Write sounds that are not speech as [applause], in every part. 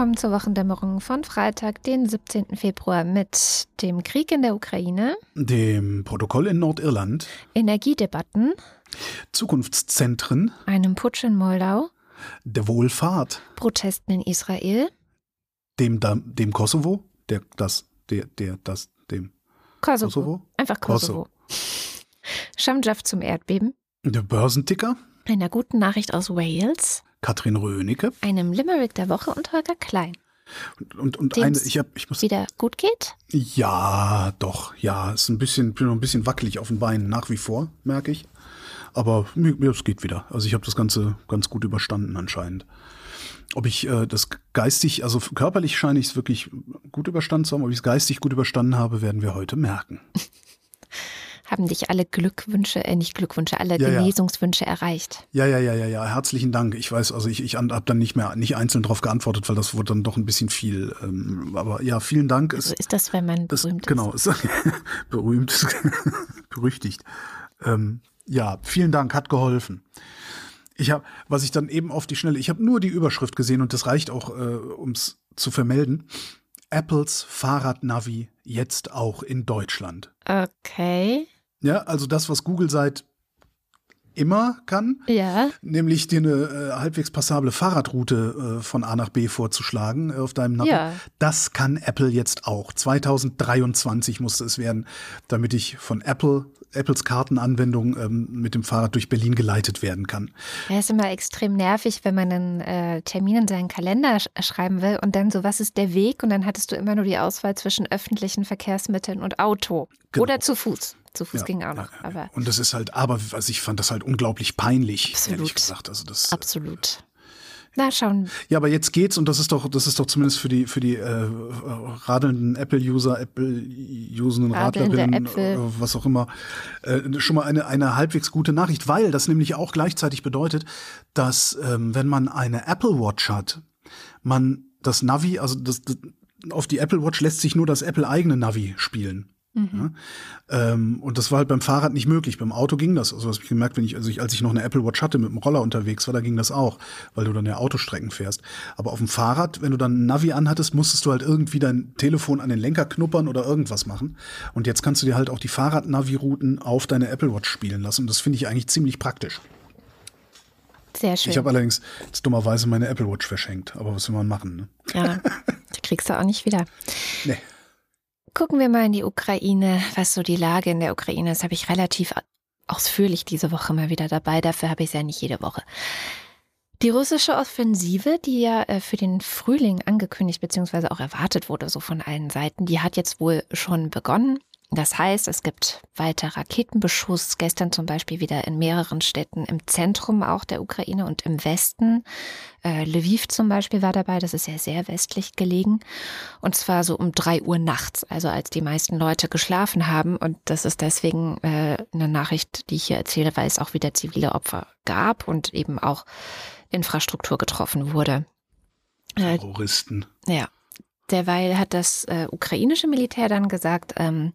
Willkommen zur Wochendämmerung von Freitag, den 17. Februar mit dem Krieg in der Ukraine, dem Protokoll in Nordirland, Energiedebatten, Zukunftszentren, einem Putsch in Moldau, der Wohlfahrt, Protesten in Israel, dem, dem Kosovo, der, das, der, der, das, dem Kosovo. Kosovo? Einfach Kosovo. Kosovo. Schamjaf zum Erdbeben. Der Börsenticker. Einer guten Nachricht aus Wales. Katrin Rönecke. Einem Limerick der Woche und Holger Klein. Und, und, und eine, ich hab, ich muss. Wieder gut geht? Ja, doch, ja. Ist ein bisschen, bin noch ein bisschen wackelig auf den Beinen nach wie vor, merke ich. Aber mir, mir es geht wieder. Also ich habe das Ganze ganz gut überstanden anscheinend. Ob ich äh, das geistig, also körperlich scheine ich es wirklich gut überstanden zu haben, ob ich es geistig gut überstanden habe, werden wir heute merken. [laughs] haben dich alle Glückwünsche, äh, nicht Glückwünsche, alle ja, Genesungswünsche ja. erreicht. Ja, ja, ja, ja, ja. Herzlichen Dank. Ich weiß, also ich, ich habe dann nicht mehr nicht einzeln darauf geantwortet, weil das wurde dann doch ein bisschen viel. Ähm, aber ja, vielen Dank. Also ist das, wenn man das, berühmt genau, ist? Genau, [laughs] berühmt, [laughs] berüchtigt. Ähm, ja, vielen Dank, hat geholfen. Ich habe, was ich dann eben auf die Schnelle, ich habe nur die Überschrift gesehen und das reicht auch, äh, um es zu vermelden. Apples Fahrradnavi jetzt auch in Deutschland. Okay. Ja, also das, was Google seit immer kann, ja. nämlich dir eine äh, halbwegs passable Fahrradroute äh, von A nach B vorzuschlagen äh, auf deinem Navi. Ja. Das kann Apple jetzt auch. 2023 musste es werden, damit ich von Apple Apples Kartenanwendung ähm, mit dem Fahrrad durch Berlin geleitet werden kann. Ja, ist immer extrem nervig, wenn man einen äh, Termin in seinen Kalender sch schreiben will und dann so, was ist der Weg? Und dann hattest du immer nur die Auswahl zwischen öffentlichen Verkehrsmitteln und Auto genau. oder zu Fuß. Zu Fuß ja, ging auch noch. Ja, aber und das ist halt, aber was ich fand das halt unglaublich peinlich, Absolut. ehrlich gesagt. Also das, Absolut. Na, schauen. Ja, aber jetzt geht's und das ist doch, das ist doch zumindest für die, für die äh, radelnden Apple-User, Apple-usenden Radlerinnen, äh, was auch immer, äh, schon mal eine, eine halbwegs gute Nachricht, weil das nämlich auch gleichzeitig bedeutet, dass ähm, wenn man eine Apple Watch hat, man das Navi, also das, das auf die Apple Watch lässt sich nur das Apple eigene Navi spielen. Mhm. Ja? Ähm, und das war halt beim Fahrrad nicht möglich. Beim Auto ging das. Also, was ich gemerkt, wenn ich, also ich, als ich noch eine Apple Watch hatte, mit dem Roller unterwegs war, da ging das auch, weil du dann ja Autostrecken fährst. Aber auf dem Fahrrad, wenn du dann ein Navi anhattest, musstest du halt irgendwie dein Telefon an den Lenker knuppern oder irgendwas machen. Und jetzt kannst du dir halt auch die Fahrrad-Navi-Routen auf deine Apple Watch spielen lassen. Und das finde ich eigentlich ziemlich praktisch. Sehr schön. Ich habe allerdings jetzt dummerweise meine Apple Watch verschenkt. Aber was will man machen? Ne? Ja, die kriegst du auch nicht wieder. Nee. Gucken wir mal in die Ukraine, was so die Lage in der Ukraine ist. Habe ich relativ ausführlich diese Woche mal wieder dabei. Dafür habe ich es ja nicht jede Woche. Die russische Offensive, die ja äh, für den Frühling angekündigt bzw. auch erwartet wurde, so von allen Seiten, die hat jetzt wohl schon begonnen. Das heißt, es gibt weiter Raketenbeschuss, gestern zum Beispiel wieder in mehreren Städten im Zentrum auch der Ukraine und im Westen. Äh, Lviv zum Beispiel war dabei, das ist ja sehr westlich gelegen. Und zwar so um drei Uhr nachts, also als die meisten Leute geschlafen haben. Und das ist deswegen äh, eine Nachricht, die ich hier erzähle, weil es auch wieder zivile Opfer gab und eben auch Infrastruktur getroffen wurde. Äh, Terroristen. Ja, Derweil hat das äh, ukrainische Militär dann gesagt, ähm,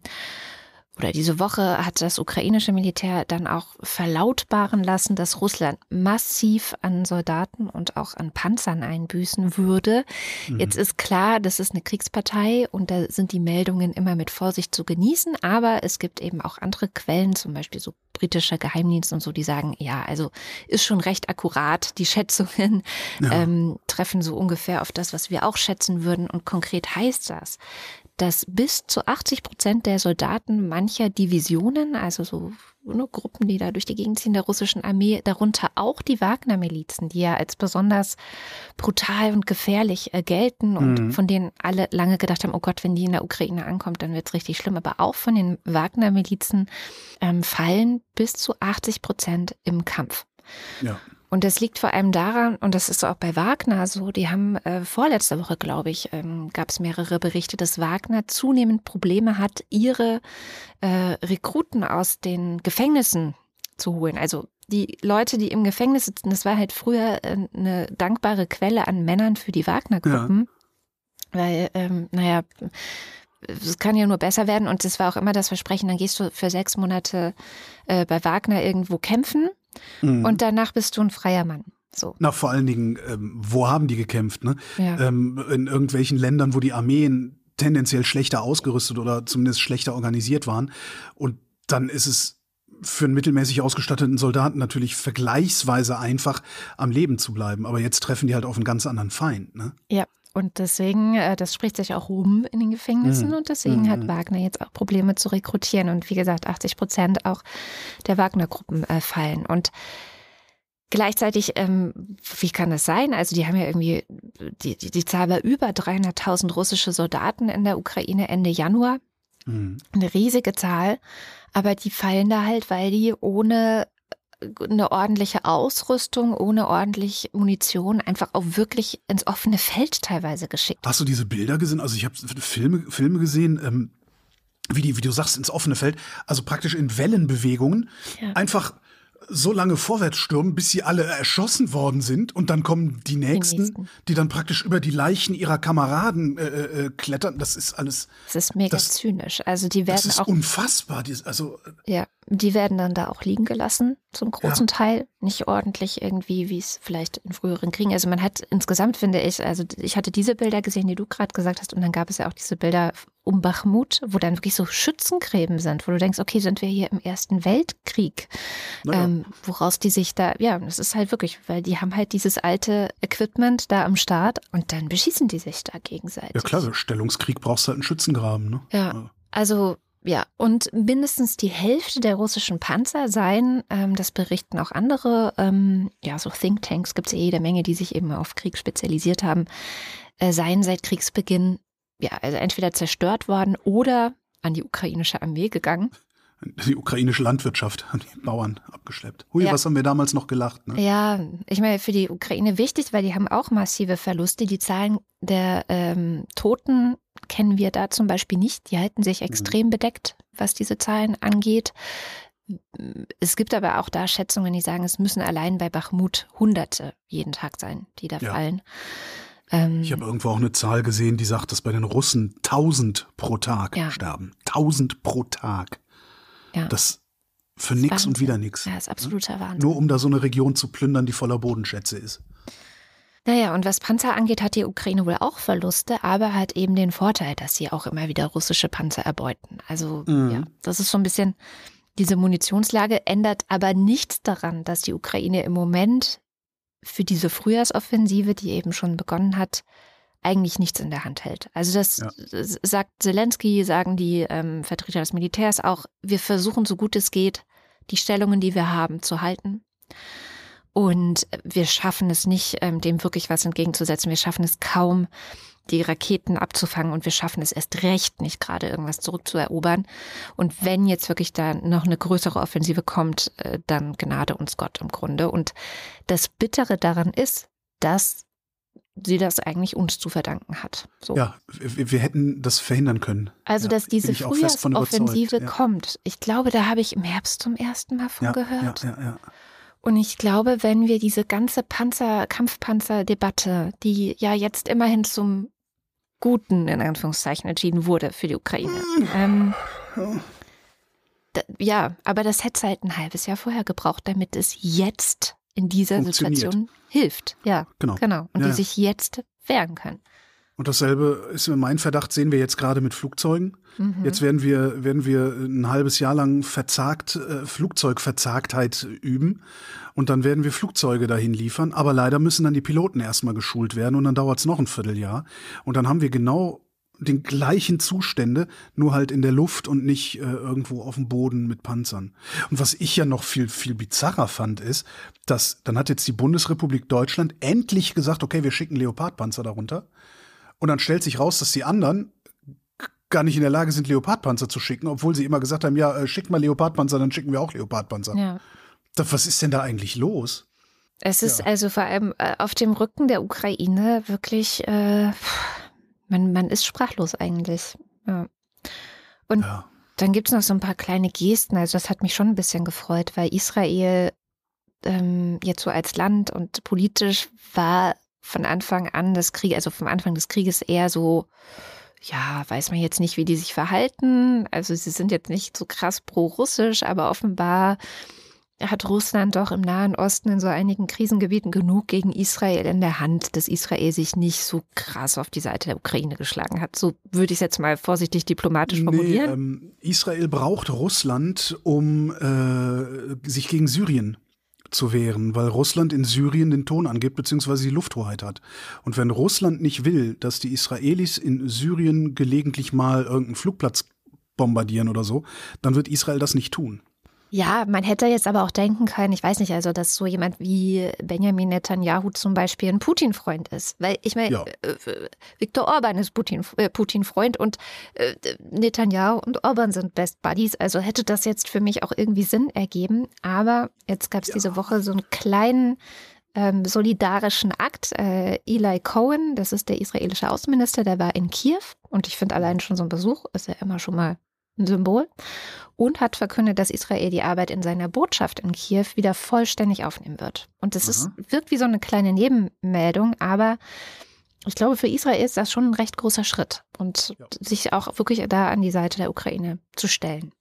oder diese Woche hat das ukrainische Militär dann auch verlautbaren lassen, dass Russland massiv an Soldaten und auch an Panzern einbüßen würde. Mhm. Jetzt ist klar, das ist eine Kriegspartei und da sind die Meldungen immer mit Vorsicht zu genießen, aber es gibt eben auch andere Quellen, zum Beispiel so britischer Geheimdienst und so, die sagen, ja, also ist schon recht akkurat. Die Schätzungen ja. ähm, treffen so ungefähr auf das, was wir auch schätzen würden. Und konkret heißt das, dass bis zu 80 Prozent der Soldaten mancher Divisionen, also so ne, Gruppen, die da durch die Gegend ziehen, der russischen Armee, darunter auch die Wagner-Milizen, die ja als besonders brutal und gefährlich äh, gelten und mhm. von denen alle lange gedacht haben, oh Gott, wenn die in der Ukraine ankommt, dann wird es richtig schlimm. Aber auch von den Wagner-Milizen ähm, fallen bis zu 80 Prozent im Kampf. Ja. Und das liegt vor allem daran, und das ist auch bei Wagner so, die haben äh, vorletzte Woche, glaube ich, ähm, gab es mehrere Berichte, dass Wagner zunehmend Probleme hat, ihre äh, Rekruten aus den Gefängnissen zu holen. Also die Leute, die im Gefängnis sitzen, das war halt früher äh, eine dankbare Quelle an Männern für die Wagner-Gruppen. Ja. Weil, ähm, naja, es kann ja nur besser werden und das war auch immer das Versprechen, dann gehst du für sechs Monate äh, bei Wagner irgendwo kämpfen Mhm. Und danach bist du ein freier Mann. So. Na, vor allen Dingen, ähm, wo haben die gekämpft? Ne? Ja. Ähm, in irgendwelchen Ländern, wo die Armeen tendenziell schlechter ausgerüstet oder zumindest schlechter organisiert waren. Und dann ist es für einen mittelmäßig ausgestatteten Soldaten natürlich vergleichsweise einfach, am Leben zu bleiben. Aber jetzt treffen die halt auf einen ganz anderen Feind. Ne? Ja, und deswegen, äh, das spricht sich auch rum in den Gefängnissen Mhm. und deswegen Mhm. hat Wagner jetzt auch Probleme zu rekrutieren. Und wie gesagt, 80 Prozent auch der Wagner-Gruppen äh, fallen. Und gleichzeitig, ähm, wie kann das sein? Also die haben ja irgendwie, die, die, die Zahl war über 300.000 russische Soldaten in der Ukraine Ende Januar. Mhm. Eine riesige Zahl, aber die fallen da halt, weil die ohne eine ordentliche Ausrüstung, ohne ordentlich Munition einfach auch wirklich ins offene Feld teilweise geschickt. Hast du diese Bilder gesehen? Also ich habe Filme, Filme gesehen, ähm, wie, die, wie du sagst, ins offene Feld, also praktisch in Wellenbewegungen, Ja. einfach so lange vorwärts stürmen, bis sie alle erschossen worden sind und dann kommen die nächsten, die, nächsten. dann praktisch über die Leichen ihrer Kameraden äh, äh, klettern. Das ist alles, Das ist mega Das- zynisch. Also die das werden ist auch, unfassbar. Die, also ja, die werden dann da auch liegen gelassen, zum großen Teil. Nicht ordentlich irgendwie, wie es vielleicht in früheren Kriegen. Also man hat insgesamt, finde ich, also ich hatte diese Bilder gesehen, die du gerade gesagt hast, und dann gab es ja auch diese Bilder um Bachmut, wo dann wirklich so Schützengräben sind, wo du denkst, okay, sind wir hier im Ersten Weltkrieg? naja. ähm, woraus die sich da, ja, das ist halt wirklich, weil die haben halt dieses alte Equipment da am Start und dann beschießen die sich da gegenseitig. ja klar, Stellungskrieg brauchst du halt einen Schützengraben. Ne? Ja. Also ja, und mindestens die Hälfte der russischen Panzer seien, ähm, das berichten auch andere, ähm, ja, so Thinktanks gibt es ja jede Menge, die sich eben auf Krieg spezialisiert haben, äh, seien seit Kriegsbeginn, ja, also entweder zerstört worden oder an die ukrainische Armee gegangen. Die ukrainische Landwirtschaft haben die Bauern abgeschleppt. Hui, Ja. was haben wir damals noch gelacht? Ne? Ja, ich meine, für die Ukraine wichtig, weil die haben auch massive Verluste. Die Zahlen der ähm, Toten kennen wir da zum Beispiel nicht. Die halten sich extrem bedeckt, was diese Zahlen angeht. Es gibt aber auch da Schätzungen, die sagen, es müssen allein bei Bachmut Hunderte jeden Tag sein, die da Ja. fallen. Ähm, Ich habe irgendwo auch eine Zahl gesehen, die sagt, dass bei den Russen 1000 pro Tag Ja. sterben. 1000 pro Tag. ja, Das für nix Wahnsinn. und wieder nix. ja, ist absoluter Wahnsinn. Nur um da so eine Region zu plündern, die voller Bodenschätze ist. Naja, und was Panzer angeht, hat die Ukraine wohl auch Verluste, aber hat eben den Vorteil, dass sie auch immer wieder russische Panzer erbeuten. Also Mhm. ja, das ist so ein bisschen, diese Munitionslage ändert aber nichts daran, dass die Ukraine im Moment für diese Frühjahrsoffensive, die eben schon begonnen hat, eigentlich nichts in der Hand hält. Also das Ja. sagt Zelensky, sagen die ähm, Vertreter des Militärs auch, wir versuchen so gut es geht, die Stellungen, die wir haben, zu halten. Und wir schaffen es nicht, ähm, dem wirklich was entgegenzusetzen. Wir schaffen es kaum, die Raketen abzufangen und wir schaffen es erst recht nicht, gerade irgendwas zurückzuerobern. Und wenn jetzt wirklich da noch eine größere Offensive kommt, äh, dann gnade uns Gott im Grunde. Und das Bittere daran ist, dass sie das eigentlich uns zu verdanken hat. So. Ja, wir, wir hätten das verhindern können. Also, Ja, dass diese Frühjahrsoffensive ja. kommt. Ich glaube, da habe ich im Herbst zum ersten Mal von Ja, gehört. ja, ja, ja. Und ich glaube, wenn wir diese ganze Panzer, Kampfpanzer-Debatte, die ja jetzt immerhin zum Guten, in Anführungszeichen, entschieden wurde für die Ukraine. Ähm, ja, aber das hätte halt ein halbes Jahr vorher gebraucht, damit es jetzt in dieser. Situation hilft. Ja, Genau. genau. Und Ja, die sich jetzt wehren können. Und dasselbe ist mein Verdacht, sehen wir jetzt gerade mit Flugzeugen. Mhm. Jetzt werden wir, werden wir ein halbes Jahr lang verzagt, äh, Flugzeugverzagtheit üben. Und dann werden wir Flugzeuge dahin liefern. Aber leider müssen dann die Piloten erstmal geschult werden und dann dauert es noch ein Vierteljahr. Und dann haben wir genau den gleichen Zustände, nur halt in der Luft und nicht äh, irgendwo auf dem Boden mit Panzern. Und was ich ja noch viel, viel bizarrer fand, ist, dass dann hat jetzt die Bundesrepublik Deutschland endlich gesagt, okay, wir schicken Leopardpanzer darunter. Und dann stellt sich raus, dass die anderen gar nicht in der Lage sind, Leopardpanzer zu schicken, obwohl sie immer gesagt haben, ja, äh, schickt mal Leopardpanzer, dann schicken wir auch Leopardpanzer. Ja. Da, was ist denn da eigentlich los? Es ist Ja. also vor allem äh, auf dem Rücken der Ukraine wirklich, äh, man, man ist sprachlos eigentlich. Ja. Und Ja. dann gibt es noch so ein paar kleine Gesten. Also das hat mich schon ein bisschen gefreut, weil Israel ähm, jetzt so als Land und politisch war von Anfang an des Krieges, also vom Anfang des Krieges eher so, ja, weiß man jetzt nicht, wie die sich verhalten. Also sie sind jetzt nicht so krass pro-russisch, aber offenbar hat Russland doch im Nahen Osten in so einigen Krisengebieten genug gegen Israel in der Hand, dass Israel sich nicht so krass auf die Seite der Ukraine geschlagen hat. So würde ich es jetzt mal vorsichtig diplomatisch formulieren. Nee, ähm, Israel braucht Russland, um äh, sich gegen Syrien zu wehren, weil Russland in Syrien den Ton angibt, beziehungsweise die Lufthoheit hat. Und wenn Russland nicht will, dass die Israelis in Syrien gelegentlich mal irgendeinen Flugplatz bombardieren oder so, dann wird Israel das nicht tun. Ja, man hätte jetzt aber auch denken können, ich weiß nicht, also, dass so jemand wie Benjamin Netanyahu zum Beispiel ein Putin-Freund ist. Weil ich meine, ja. äh, Viktor Orban ist äh, Putin-Freund und äh, Netanyahu und Orban sind Best Buddies. Also hätte das jetzt für mich auch irgendwie Sinn ergeben. Aber jetzt gab es ja. diese Woche so einen kleinen ähm, solidarischen Akt. Äh, Eli Cohen, das ist der israelische Außenminister, der war in Kiew und ich finde allein schon so ein Besuch ist ja immer schon mal Symbol und hat verkündet, dass Israel die Arbeit in seiner Botschaft in Kiew wieder vollständig aufnehmen wird. Und das ist, wirkt wie so eine kleine Nebenmeldung, aber ich glaube, für Israel ist das schon ein recht großer Schritt und ja. sich auch wirklich da an die Seite der Ukraine zu stellen.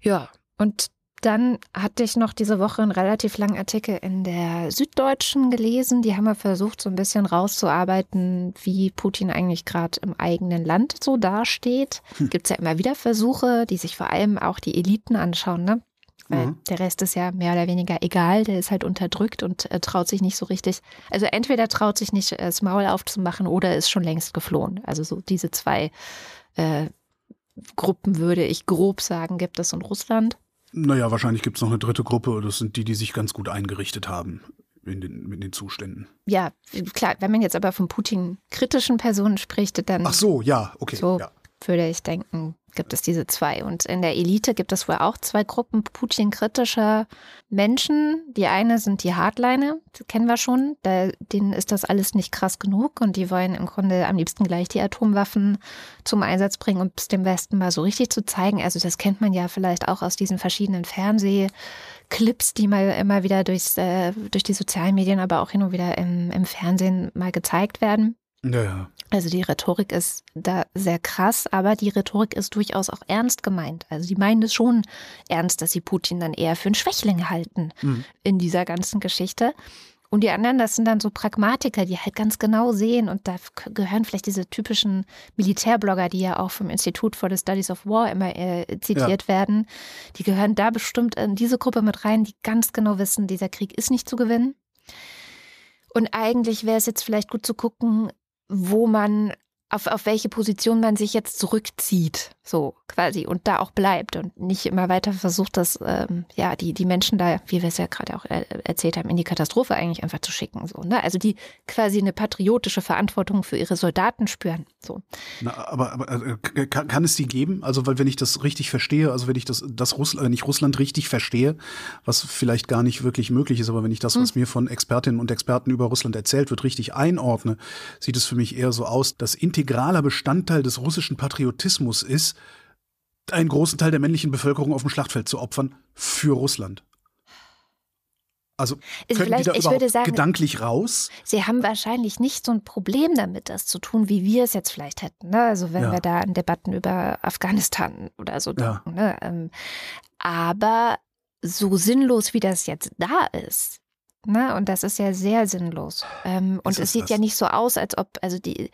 Ja, und dann hatte ich noch diese Woche einen relativ langen Artikel in der Süddeutschen gelesen. Die haben ja versucht, so ein bisschen rauszuarbeiten, wie Putin eigentlich gerade im eigenen Land so dasteht. Hm. Gibt es ja immer wieder Versuche, die sich vor allem auch die Eliten anschauen, ne? Weil mhm. der Rest ist ja mehr oder weniger egal, der ist halt unterdrückt und äh, traut sich nicht so richtig. Also entweder traut sich nicht, das Maul aufzumachen oder ist schon längst geflohen. Also so diese zwei äh, Gruppen würde ich grob sagen, gibt es in Russland. Naja, wahrscheinlich gibt es noch eine dritte Gruppe. Das sind die, die sich ganz gut eingerichtet haben in den, in den Zuständen. Ja, klar. Wenn man jetzt aber von Putin kritischen Personen spricht, dann. Ach so, ja, okay. So ja. Würde ich denken, gibt es diese zwei. Und in der Elite gibt es wohl auch zwei Gruppen Putin-kritischer Menschen. Die eine sind die Hardliner, die kennen wir schon. Da, denen ist das alles nicht krass genug und die wollen im Grunde am liebsten gleich die Atomwaffen zum Einsatz bringen, um es dem Westen mal so richtig zu zeigen. Also das kennt man ja vielleicht auch aus diesen verschiedenen Fernsehclips, die mal immer wieder durchs, äh, durch die sozialen Medien, aber auch hin und wieder im, im Fernsehen mal gezeigt werden. Ja, ja. Also die Rhetorik ist da sehr krass, aber die Rhetorik ist durchaus auch ernst gemeint. Also die meinen es schon ernst, dass sie Putin dann eher für einen Schwächling halten mhm. in dieser ganzen Geschichte. Und die anderen, das sind dann so Pragmatiker, die halt ganz genau sehen und da gehören vielleicht diese typischen Militärblogger, die ja auch vom Institut for the Studies of War immer äh, zitiert ja. werden. Die gehören da bestimmt in diese Gruppe mit rein, die ganz genau wissen, dieser Krieg ist nicht zu gewinnen. Und eigentlich wäre es jetzt vielleicht gut zu gucken, wo man auf, auf welche Position man sich jetzt zurückzieht, so quasi, und da auch bleibt und nicht immer weiter versucht, dass ähm, ja die, die Menschen da, wie wir es ja gerade auch er erzählt haben, in die Katastrophe eigentlich einfach zu schicken. So, ne? Also die quasi eine patriotische Verantwortung für ihre Soldaten spüren. So. Na, aber, aber äh, kann, kann es die geben? Also, weil wenn ich das richtig verstehe, also wenn ich das, das Russland, wenn ich Russland richtig verstehe, was vielleicht gar nicht wirklich möglich ist, aber wenn ich das, was hm. mir von Expertinnen und Experten über Russland erzählt wird, richtig einordne, sieht es für mich eher so aus, dass integraler Bestandteil des russischen Patriotismus ist, einen großen Teil der männlichen Bevölkerung auf dem Schlachtfeld zu opfern für Russland. Also können die da überhaupt sagen, gedanklich raus? Sie haben wahrscheinlich nicht so ein Problem damit, das zu tun, wie wir es jetzt vielleicht hätten. Ne? Also wenn ja. wir da an Debatten über Afghanistan oder so denken. Ja. Ne? Ähm, aber so sinnlos, wie das jetzt da ist, Ne? Und das ist ja sehr sinnlos. Ähm, und es sieht das? ja nicht so aus, als ob, also die,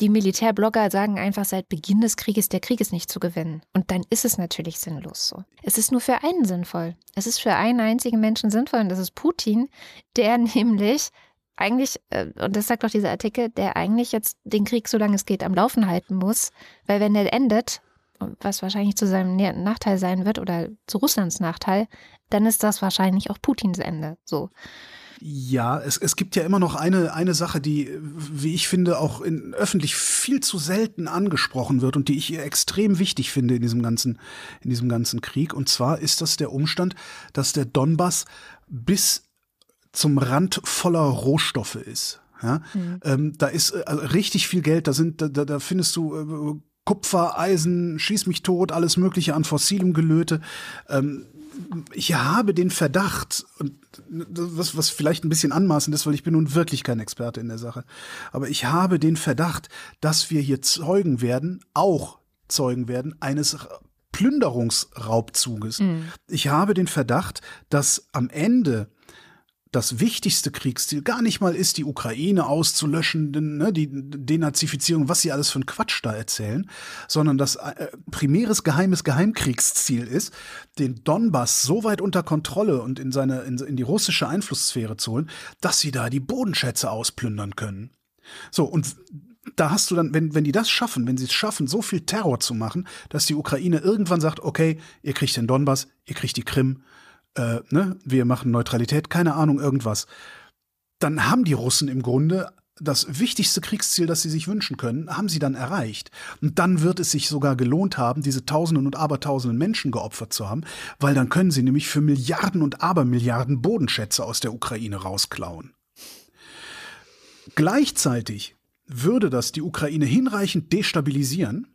die Militärblogger sagen einfach seit Beginn des Krieges, der Krieg ist nicht zu gewinnen. Und dann ist es natürlich sinnlos so. Es ist nur für einen sinnvoll. Es ist für einen einzigen Menschen sinnvoll und das ist Putin, der [laughs] nämlich eigentlich, äh, und das sagt auch dieser Artikel, der eigentlich jetzt den Krieg, solange es geht, am Laufen halten muss. Weil wenn er endet, was wahrscheinlich zu seinem Nachteil sein wird oder zu Russlands Nachteil, dann ist das wahrscheinlich auch Putins Ende. So. Ja, es, es gibt ja immer noch eine, eine Sache, die, wie ich finde, auch in, öffentlich viel zu selten angesprochen wird und die ich extrem wichtig finde in diesem ganzen, in diesem ganzen Krieg. Und zwar ist das der Umstand, dass der Donbass bis zum Rand voller Rohstoffe ist. Ja, mhm. ähm, da ist äh, richtig viel Geld, da sind, da, da findest du äh, Kupfer, Eisen, schieß mich tot, alles Mögliche an fossilem Gelöte. Ähm, ich habe den Verdacht, und was, was vielleicht ein bisschen anmaßend ist, weil ich bin nun wirklich kein Experte in der Sache, aber ich habe den Verdacht, dass wir hier Zeugen werden, auch Zeugen werden, eines Plünderungsraubzuges. Mhm. Ich habe den Verdacht, dass am Ende das wichtigste Kriegsziel gar nicht mal ist, die Ukraine auszulöschen, ne, die Denazifizierung, was sie alles für einen Quatsch da erzählen, sondern das äh, primäres geheimes Geheimkriegsziel ist, den Donbass so weit unter Kontrolle und in seine in, in die russische Einflusssphäre zu holen, dass sie da die Bodenschätze ausplündern können. So und da hast du dann, wenn, wenn die das schaffen, wenn sie es schaffen, so viel Terror zu machen, dass die Ukraine irgendwann sagt, okay, ihr kriegt den Donbass, ihr kriegt die Krim, äh, ne, wir machen Neutralität, keine Ahnung, irgendwas, dann haben die Russen im Grunde das wichtigste Kriegsziel, das sie sich wünschen können, haben sie dann erreicht. Und dann wird es sich sogar gelohnt haben, diese Tausenden und Abertausenden Menschen geopfert zu haben, weil dann können sie nämlich für Milliarden und Abermilliarden Bodenschätze aus der Ukraine rausklauen. Gleichzeitig würde das die Ukraine hinreichend destabilisieren,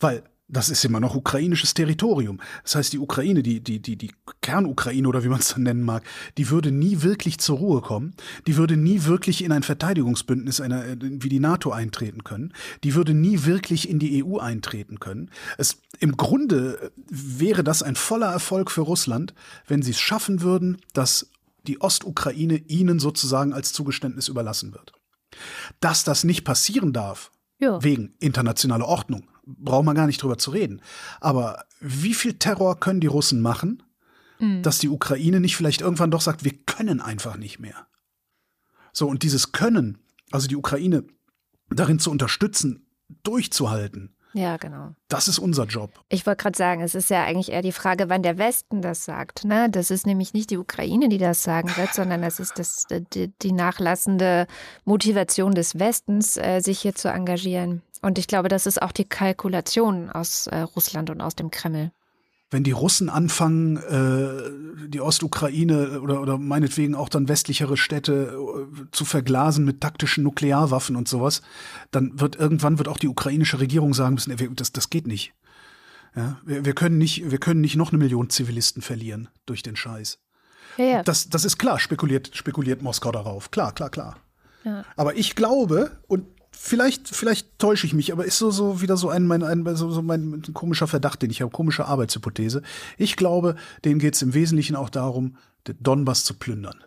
weil das ist immer noch ukrainisches Territorium. Das heißt, die Ukraine, die, die, die, die Kernukraine oder wie man es dann nennen mag, die würde nie wirklich zur Ruhe kommen. Die würde nie wirklich in ein Verteidigungsbündnis einer, wie die NATO eintreten können. Die würde nie wirklich in die EU eintreten können. Es, im Grunde wäre das ein voller Erfolg für Russland, wenn sie es schaffen würden, dass die Ostukraine ihnen sozusagen als Zugeständnis überlassen wird. Dass das nicht passieren darf, ja. wegen internationaler Ordnung, braucht man gar nicht drüber zu reden. Aber wie viel Terror können die Russen machen, mhm. dass die Ukraine nicht vielleicht irgendwann doch sagt, wir können einfach nicht mehr. So, und dieses Können, also die Ukraine darin zu unterstützen, durchzuhalten, ja, genau. Das ist unser Job. Ich wollte gerade sagen, es ist ja eigentlich eher die Frage, wann der Westen das sagt. Ne? Das ist nämlich nicht die Ukraine, die das sagen wird, sondern das ist das, die, die nachlassende Motivation des Westens, äh, sich hier zu engagieren. Und ich glaube, das ist auch die Kalkulation aus äh, Russland und aus dem Kreml wenn die Russen anfangen, äh, die Ostukraine oder, oder meinetwegen auch dann westlichere Städte äh, zu verglasen mit taktischen Nuklearwaffen und sowas, dann wird irgendwann wird auch die ukrainische Regierung sagen müssen, das, das geht nicht. Ja, wir, wir, können nicht, wir können nicht noch eine Million Zivilisten verlieren durch den Scheiß. Ja, ja. Das, das ist klar, spekuliert, spekuliert Moskau darauf. Klar, klar, klar. Aber ich glaube, und vielleicht, vielleicht täusche ich mich, aber ist so, so wieder so ein, mein, ein, so, so mein komischer Verdacht, den ich habe, komische Arbeitshypothese. Ich glaube, denen geht es im Wesentlichen auch darum, den Donbass zu plündern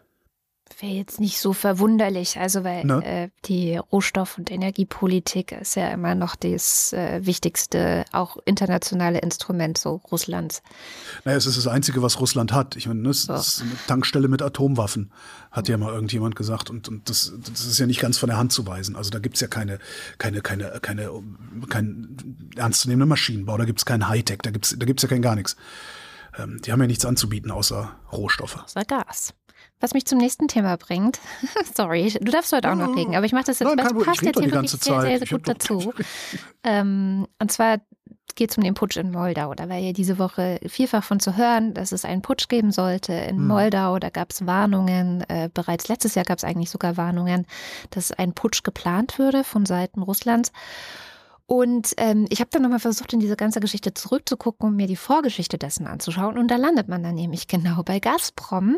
wäre jetzt nicht so verwunderlich, also weil ne? äh, die Rohstoff- und Energiepolitik ist ja immer noch das äh, wichtigste, auch internationale Instrument so Russlands. Naja, es ist das Einzige, was Russland hat. Ich meine, es so. ist eine Tankstelle mit Atomwaffen, hat ja mal irgendjemand gesagt. Und, und das, das ist ja nicht ganz von der Hand zu weisen. Also da gibt es ja keine, keine, keine, keine, kein ernstzunehmenden Maschinenbau, da gibt es kein Hightech, da gibt es da gibt's ja kein gar nichts. Ähm, die haben ja nichts anzubieten außer Rohstoffe. Außer Gas. Was mich zum nächsten Thema bringt. [laughs] Sorry, du darfst heute auch noch reden, aber ich mache das jetzt, Nein, das passt jetzt hier wirklich sehr, sehr, sehr gut dazu. ähm, und zwar geht es um den Putsch in Moldau. Da war ja diese Woche vielfach von zu hören, dass es einen Putsch geben sollte in hm. Moldau. Da gab es Warnungen. Äh, bereits letztes Jahr gab es eigentlich sogar Warnungen, dass ein Putsch geplant würde von Seiten Russlands. Und ähm, ich habe dann nochmal versucht, in diese ganze Geschichte zurückzugucken, um mir die Vorgeschichte dessen anzuschauen. Und da landet man dann nämlich genau bei Gazprom,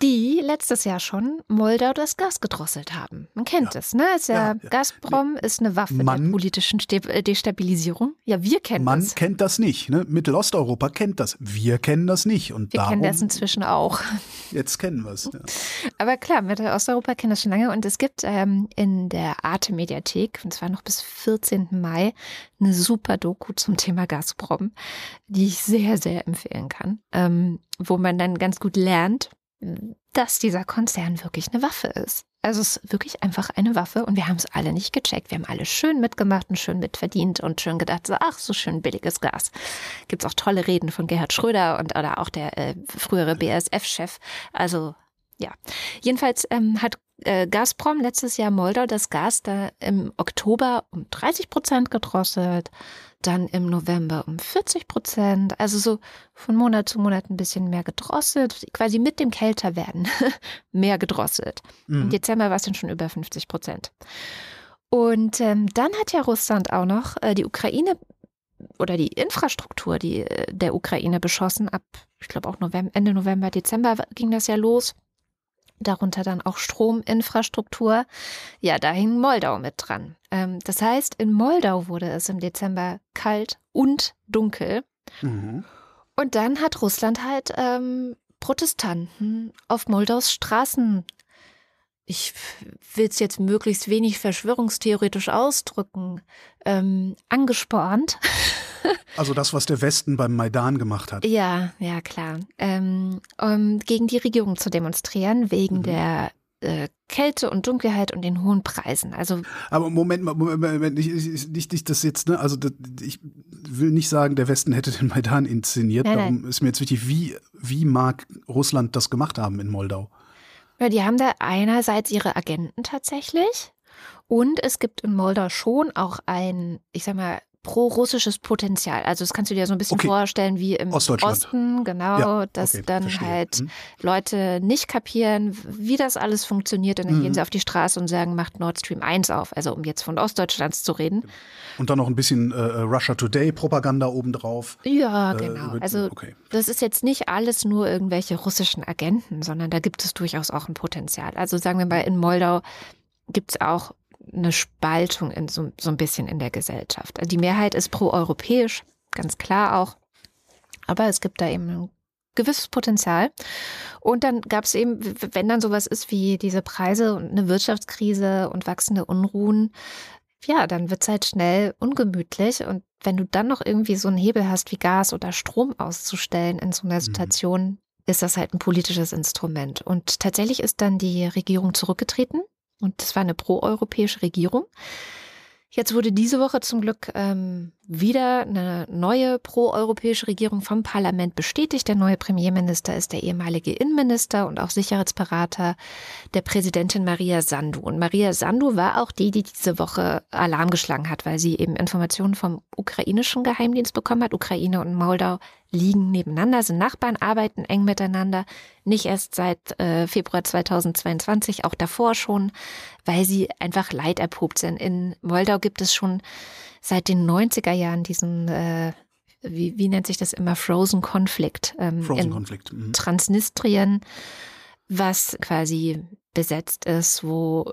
die letztes Jahr schon Moldau das Gas gedrosselt haben. Man kennt ja. es, ne? Ist ja, ja, Gazprom ist eine Waffe man, der politischen äh, Destabilisierung. Ja, wir kennen man das. Man kennt das nicht, ne? Mittelosteuropa kennt das. Wir kennen das nicht. Und wir darum, kennen das inzwischen auch. Jetzt kennen wir es. Ja. Aber klar, Mittelosteuropa kennt das schon lange und es gibt ähm, in der Arte-Mediathek, und zwar noch bis 14. Mai, eine super Doku zum Thema Gazprom, die ich sehr, sehr empfehlen kann, ähm, wo man dann ganz gut lernt, dass dieser Konzern wirklich eine Waffe ist. Also es ist wirklich einfach eine Waffe und wir haben es alle nicht gecheckt. Wir haben alle schön mitgemacht und schön mitverdient und schön gedacht, so, ach, so schön billiges Gas. Gibt es auch tolle Reden von Gerhard Schröder und oder auch der äh, frühere BASF-Chef. Also ja, jedenfalls ähm, hat äh, Gazprom letztes Jahr Moldau das Gas da im Oktober um 30 Prozent gedrosselt, dann im November um 40 Prozent, also so von Monat zu Monat ein bisschen mehr gedrosselt, quasi mit dem Kälterwerden [laughs] mehr gedrosselt. Mhm. Im Dezember war es dann schon über 50 Prozent. Und ähm, dann hat ja Russland auch noch äh, die Ukraine oder die Infrastruktur die, äh, der Ukraine beschossen. Ab, ich glaube auch November, Ende November, Dezember ging das ja los darunter dann auch Strominfrastruktur. Ja, da hing Moldau mit dran. Ähm, das heißt, in Moldau wurde es im Dezember kalt und dunkel. Mhm. Und dann hat Russland halt ähm, Protestanten auf Moldaus Straßen ich will es jetzt möglichst wenig verschwörungstheoretisch ausdrücken, ähm, angespornt. [laughs] [laughs] Also das, was der Westen beim Maidan gemacht hat. Ja, ja, klar. Ähm, um gegen die Regierung zu demonstrieren, wegen mhm. der äh, Kälte und Dunkelheit und den hohen Preisen. Also aber Moment mal, Moment, Moment, nicht, nicht, nicht das jetzt, ne? Also das, ich will nicht sagen, der Westen hätte den Maidan inszeniert. Nein, Darum nein. ist mir jetzt wichtig, wie wie mag Russland das gemacht haben in Moldau? Ja, die haben da einerseits ihre Agenten tatsächlich und es gibt in Moldau schon auch ein, ich sag mal, pro-russisches Potenzial. Also das kannst du dir so ein bisschen okay. vorstellen wie im Osten, genau, ja, dass okay, dann verstehe. halt hm. Leute nicht kapieren, wie das alles funktioniert und dann hm. gehen sie auf die Straße und sagen, macht Nord Stream 1 auf, also um jetzt von Ostdeutschlands zu reden. Genau. Und dann noch ein bisschen äh, Russia Today Propaganda obendrauf. Ja, äh, genau. Äh, also okay. das ist jetzt nicht alles nur irgendwelche russischen Agenten, sondern da gibt es durchaus auch ein Potenzial. Also sagen wir mal, in Moldau gibt es auch eine Spaltung in so, so ein bisschen in der Gesellschaft. Die Mehrheit ist pro-europäisch, ganz klar auch. Aber es gibt da eben ein gewisses Potenzial. Und dann gab es eben, wenn dann sowas ist wie diese Preise und eine Wirtschaftskrise und wachsende Unruhen, ja, dann wird es halt schnell ungemütlich. Und wenn du dann noch irgendwie so einen Hebel hast, wie Gas oder Strom auszustellen in so einer mhm. Situation, mhm. ist das halt ein politisches Instrument. Und tatsächlich ist dann die Regierung zurückgetreten. Und das war eine proeuropäische Regierung. Jetzt wurde diese Woche zum Glück ähm, wieder eine neue proeuropäische Regierung vom Parlament bestätigt. Der neue Premierminister ist der ehemalige Innenminister und auch Sicherheitsberater der Präsidentin Maria Sandu. Und Maria Sandu war auch die, die diese Woche Alarm geschlagen hat, weil sie eben Informationen vom ukrainischen Geheimdienst bekommen hat. Ukraine und Moldau liegen nebeneinander, sind Nachbarn, arbeiten eng miteinander. Nicht erst seit äh, Februar 2022, auch davor schon, weil sie einfach leiderprobt sind. In Moldau gibt es schon seit den 90er Jahren diesen, äh, wie, wie nennt sich das immer, Frozen Conflict. Ähm, Frozen Conflict. Mhm. Transnistrien, was quasi besetzt ist, wo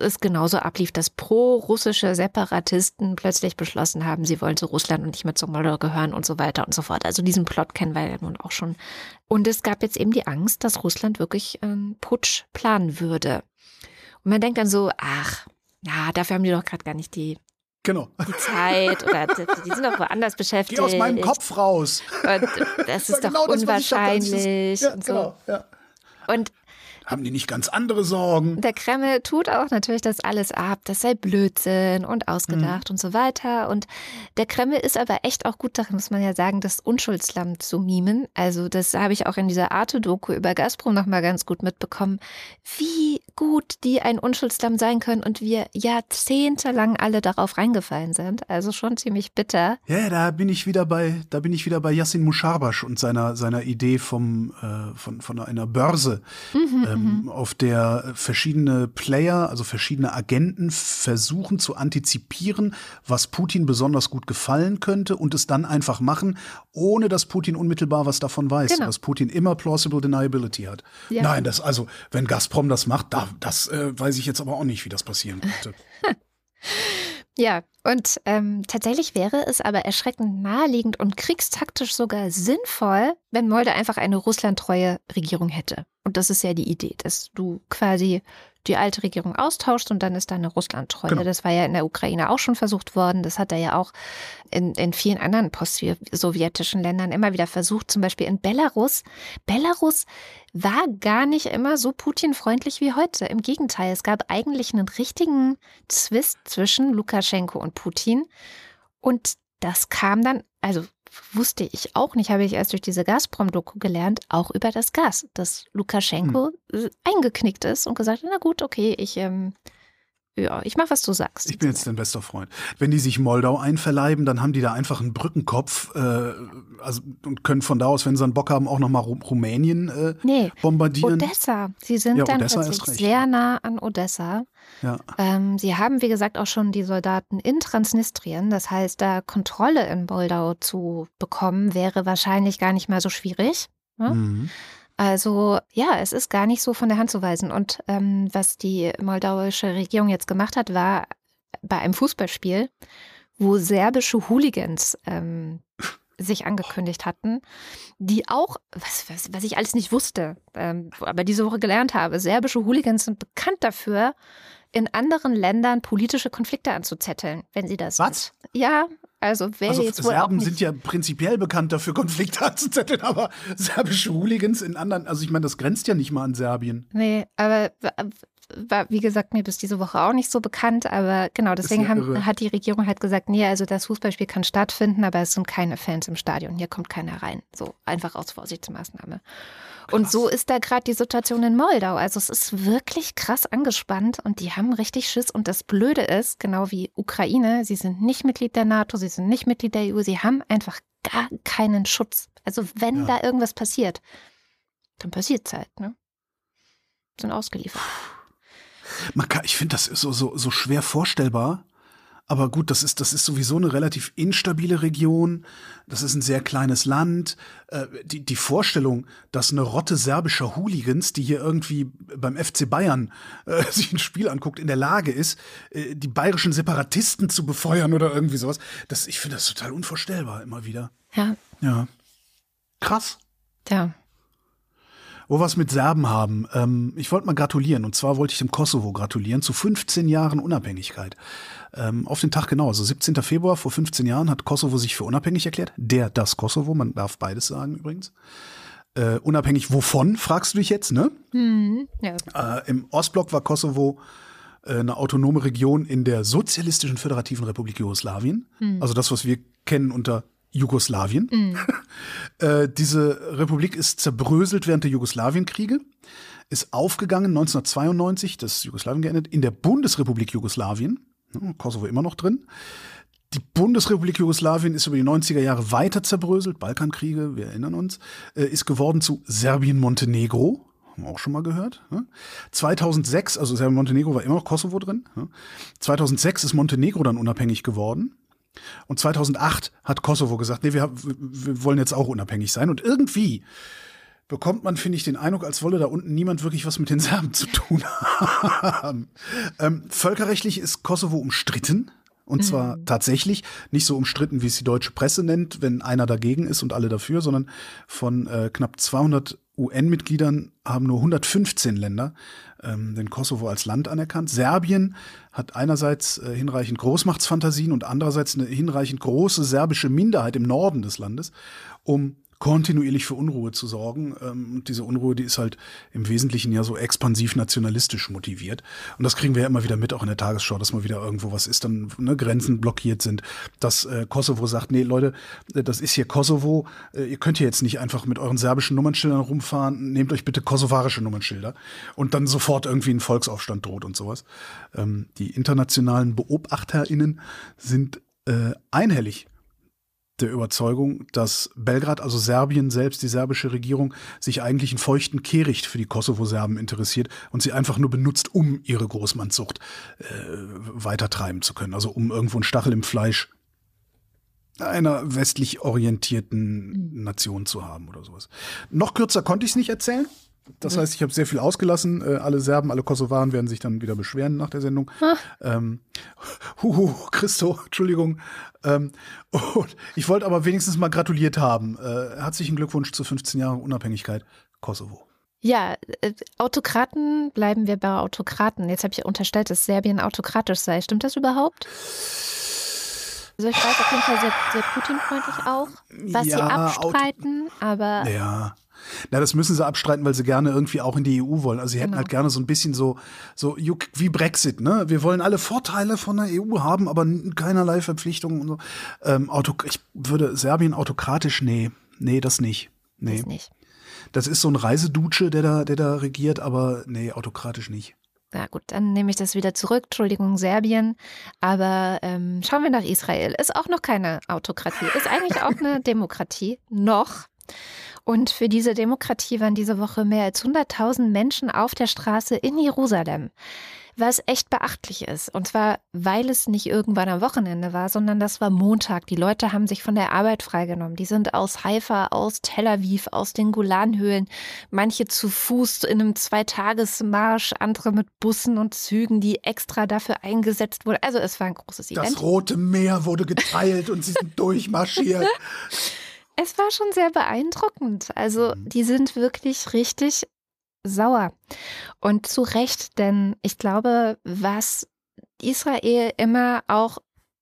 es genauso ablief, dass pro-russische Separatisten plötzlich beschlossen haben, sie wollen zu Russland und nicht mehr zu Moldau gehören und so weiter und so fort. Also diesen Plot kennen wir ja nun auch schon. Und es gab jetzt eben die Angst, dass Russland wirklich einen Putsch planen würde. Und man denkt dann so, ach, ja, dafür haben die doch gerade gar nicht die Genau. Die Zeit oder die sind doch woanders beschäftigt. [laughs] Geh aus meinem Kopf raus. Und das [laughs] ist doch genau unwahrscheinlich. Das, ja, und so. Genau, ja. Und haben die nicht ganz andere Sorgen? Der Kreml tut auch natürlich das alles ab. Das sei Blödsinn und ausgedacht mhm. und so weiter. Und der Kreml ist aber echt auch gut darin, muss man ja sagen, das Unschuldslamm zu mimen. Also das habe ich auch in dieser Arte-Doku über Gazprom nochmal ganz gut mitbekommen, wie gut die ein Unschuldslamm sein können und wir jahrzehntelang alle darauf reingefallen sind. Also schon ziemlich bitter. Ja, da bin ich wieder bei, da bin ich wieder bei Yassin Musharbash und seiner, seiner Idee vom, äh, von, von einer Börse. Mhm. Äh, ähm, mhm. auf der verschiedene Player, also verschiedene Agenten versuchen zu antizipieren, was Putin besonders gut gefallen könnte und es dann einfach machen, ohne dass Putin unmittelbar was davon weiß, genau. dass Putin immer plausible deniability hat. Ja. Nein, das also, wenn Gazprom das macht, da, das äh, weiß ich jetzt aber auch nicht, wie das passieren könnte. [laughs] Ja, und ähm, tatsächlich wäre es aber erschreckend naheliegend und kriegstaktisch sogar sinnvoll, wenn Molde einfach eine russlandtreue Regierung hätte. Und das ist ja die Idee, dass du quasi die alte Regierung austauscht und dann ist da eine Russlandtreue. Genau. Das war ja in der Ukraine auch schon versucht worden. Das hat er ja auch in, in vielen anderen post-sowjetischen Ländern immer wieder versucht. Zum Beispiel in Belarus. Belarus war gar nicht immer so Putin-freundlich wie heute. Im Gegenteil, es gab eigentlich einen richtigen Zwist zwischen Lukaschenko und Putin. Und das kam dann, also wusste ich auch nicht, habe ich erst durch diese Gazprom-Doku gelernt, auch über das Gas, dass Lukaschenko hm. eingeknickt ist und gesagt na gut, okay, ich ähm, ja, ich mach, was du sagst. Ich bin jetzt dein bester Freund. Wenn die sich Moldau einverleiben, dann haben die da einfach einen Brückenkopf äh, also, und können von da aus, wenn sie einen Bock haben, auch nochmal Rumänien äh, nee, bombardieren. Odessa. Sie sind ja, dann Odessa plötzlich sehr nah an Odessa. Ja. Ähm, sie haben, wie gesagt, auch schon die Soldaten in Transnistrien. Das heißt, da Kontrolle in Moldau zu bekommen, wäre wahrscheinlich gar nicht mal so schwierig. Ne? Mhm. Also ja, es ist gar nicht so von der Hand zu weisen. Und ähm, was die moldauische Regierung jetzt gemacht hat, war bei einem Fußballspiel, wo serbische Hooligans ähm, sich angekündigt hatten, die auch, was, was, was ich alles nicht wusste, ähm, aber diese Woche gelernt habe, serbische Hooligans sind bekannt dafür, in anderen Ländern politische Konflikte anzuzetteln, wenn sie das. Was? Ja, also wer also Serben sind ja prinzipiell bekannt dafür, Konflikte [laughs] anzuzetteln, aber serbische Hooligans in anderen, also ich meine, das grenzt ja nicht mal an Serbien. Nee, aber war, wie gesagt, mir bis diese Woche auch nicht so bekannt, aber genau, deswegen haben, hat die Regierung halt gesagt, nee, also das Fußballspiel kann stattfinden, aber es sind keine Fans im Stadion, hier kommt keiner rein. So, einfach aus Vorsichtsmaßnahme. Und so ist da gerade die Situation in Moldau. Also es ist wirklich krass angespannt und die haben richtig Schiss. Und das Blöde ist, genau wie Ukraine, sie sind nicht Mitglied der NATO, sie sind nicht Mitglied der EU, sie haben einfach gar keinen Schutz. Also wenn ja. da irgendwas passiert, dann passiert es halt, ne? Sind ausgeliefert. Man kann, ich finde das so, so, so schwer vorstellbar. Aber gut, das ist, das ist sowieso eine relativ instabile Region. Das ist ein sehr kleines Land. Äh, die, die Vorstellung, dass eine Rotte serbischer Hooligans, die hier irgendwie beim FC Bayern äh, [laughs] sich ein Spiel anguckt, in der Lage ist, äh, die bayerischen Separatisten zu befeuern oder irgendwie sowas, das, ich finde das total unvorstellbar immer wieder. Ja. Ja. Krass. Ja wo wir es mit Serben haben. Ähm, ich wollte mal gratulieren. Und zwar wollte ich dem Kosovo gratulieren zu 15 Jahren Unabhängigkeit. Ähm, auf den Tag genau, also 17. Februar vor 15 Jahren hat Kosovo sich für unabhängig erklärt. Der, das Kosovo, man darf beides sagen übrigens. Äh, unabhängig wovon, fragst du dich jetzt, ne? Mhm, ja. äh, Im Ostblock war Kosovo äh, eine autonome Region in der Sozialistischen Föderativen Republik Jugoslawien. Mhm. Also das, was wir kennen unter Jugoslawien. Mhm. [laughs] äh, diese Republik ist zerbröselt während der Jugoslawienkriege, ist aufgegangen 1992, das Jugoslawien geendet, in der Bundesrepublik Jugoslawien, Kosovo immer noch drin. Die Bundesrepublik Jugoslawien ist über die 90er Jahre weiter zerbröselt, Balkankriege, wir erinnern uns, äh, ist geworden zu Serbien-Montenegro, haben wir auch schon mal gehört. 2006, also Serbien-Montenegro war immer noch Kosovo drin. 2006 ist Montenegro dann unabhängig geworden. Und 2008 hat Kosovo gesagt, nee, wir, wir wollen jetzt auch unabhängig sein. Und irgendwie bekommt man, finde ich, den Eindruck, als wolle da unten niemand wirklich was mit den Serben zu tun haben. Ähm, völkerrechtlich ist Kosovo umstritten. Und mhm. zwar tatsächlich nicht so umstritten, wie es die deutsche Presse nennt, wenn einer dagegen ist und alle dafür, sondern von äh, knapp 200 UN-Mitgliedern haben nur 115 Länder ähm, den Kosovo als Land anerkannt. Serbien hat einerseits äh, hinreichend Großmachtsfantasien und andererseits eine hinreichend große serbische Minderheit im Norden des Landes, um kontinuierlich für Unruhe zu sorgen. Ähm, und diese Unruhe, die ist halt im Wesentlichen ja so expansiv nationalistisch motiviert. Und das kriegen wir ja immer wieder mit, auch in der Tagesschau, dass mal wieder irgendwo was ist, dann ne, Grenzen blockiert sind, dass äh, Kosovo sagt, nee, Leute, äh, das ist hier Kosovo, äh, ihr könnt hier jetzt nicht einfach mit euren serbischen Nummernschildern rumfahren, nehmt euch bitte kosovarische Nummernschilder und dann sofort irgendwie ein Volksaufstand droht und sowas. Ähm, die internationalen BeobachterInnen sind äh, einhellig der Überzeugung, dass Belgrad, also Serbien selbst, die serbische Regierung, sich eigentlich einen feuchten Kehricht für die Kosovo-Serben interessiert und sie einfach nur benutzt, um ihre Großmannszucht äh, weitertreiben zu können. Also um irgendwo einen Stachel im Fleisch einer westlich orientierten mhm. Nation zu haben oder sowas. Noch kürzer konnte ich es nicht erzählen. Das heißt, ich habe sehr viel ausgelassen. Äh, alle Serben, alle Kosovaren werden sich dann wieder beschweren nach der Sendung. Ähm, huhu, Christo, [laughs] Entschuldigung. Ähm, ich wollte aber wenigstens mal gratuliert haben. Äh, herzlichen Glückwunsch zu 15 Jahren Unabhängigkeit Kosovo. Ja, äh, Autokraten bleiben wir bei Autokraten. Jetzt habe ich unterstellt, dass Serbien autokratisch sei. Stimmt das überhaupt? Also ich weiß auf jeden Fall sehr, sehr Putin-freundlich auch, was ja, sie abstreiten, aber ja. Na, das müssen sie abstreiten, weil sie gerne irgendwie auch in die EU wollen. Also sie hätten genau. halt gerne so ein bisschen so, so wie Brexit, ne? Wir wollen alle Vorteile von der EU haben, aber keinerlei Verpflichtungen und so. Ähm, Auto, ich würde Serbien autokratisch, nee, nee, das nicht. Nee. Das nicht. Das ist so ein Reisedutsche, der da, der da regiert, aber nee, autokratisch nicht. Na gut, dann nehme ich das wieder zurück. Entschuldigung, Serbien. Aber ähm, schauen wir nach Israel. Ist auch noch keine Autokratie. Ist eigentlich auch eine Demokratie. Noch. Und für diese Demokratie waren diese Woche mehr als 100.000 Menschen auf der Straße in Jerusalem. was echt beachtlich ist. Und zwar, weil es nicht irgendwann am Wochenende war, sondern das war Montag. Die Leute haben sich von der Arbeit freigenommen. Die sind aus Haifa, aus Tel Aviv, aus den Golanhöhlen, manche zu Fuß in einem Zweitagesmarsch, andere mit Bussen und Zügen, die extra dafür eingesetzt wurden. Also es war ein großes Event. Das Rote Meer wurde geteilt und sie sind [laughs] durchmarschiert. Es war schon sehr beeindruckend. Also mhm. die sind wirklich richtig sauer. Und zu Recht, denn ich glaube, was Israel immer auch,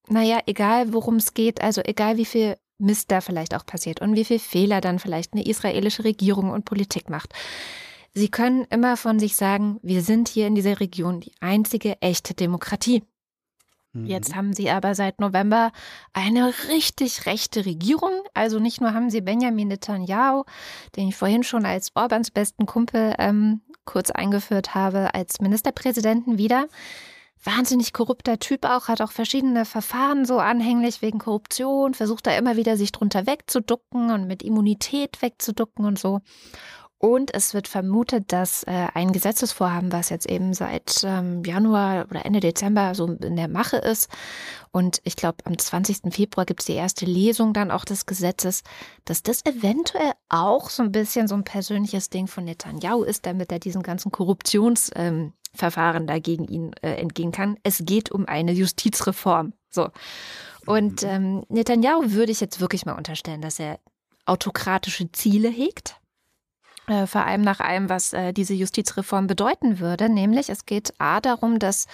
naja, egal worum es geht, also egal wie viel Mist da vielleicht auch passiert und wie viel Fehler dann vielleicht eine israelische Regierung und Politik macht. Sie können immer von sich sagen, wir sind hier in dieser Region die einzige echte Demokratie. Jetzt mhm. haben sie aber seit November eine richtig rechte Regierung. Also nicht nur haben sie Benjamin Netanyahu, den ich vorhin schon als Orbans besten Kumpel ähm, kurz eingeführt habe, als Ministerpräsidenten wieder. Wahnsinnig korrupter Typ auch, hat auch verschiedene Verfahren so anhänglich wegen Korruption, versucht da immer wieder sich drunter wegzuducken und mit Immunität wegzuducken und so. Und es wird vermutet, dass äh, ein Gesetzesvorhaben, was jetzt eben seit ähm, Januar oder Ende Dezember so in der Mache ist, und ich glaube, am 20. Februar gibt es die erste Lesung dann auch des Gesetzes, dass das eventuell auch so ein bisschen so ein persönliches Ding von Netanyahu ist, damit er diesen ganzen Korruptionsverfahren ähm, dagegen ihn äh, entgehen kann. Es geht um eine Justizreform. So. Und mhm. ähm, Netanyahu würde ich jetzt wirklich mal unterstellen, dass er autokratische Ziele hegt äh, vor allem nach allem, was äh, diese Justizreform bedeuten würde. Nämlich es geht A darum, dass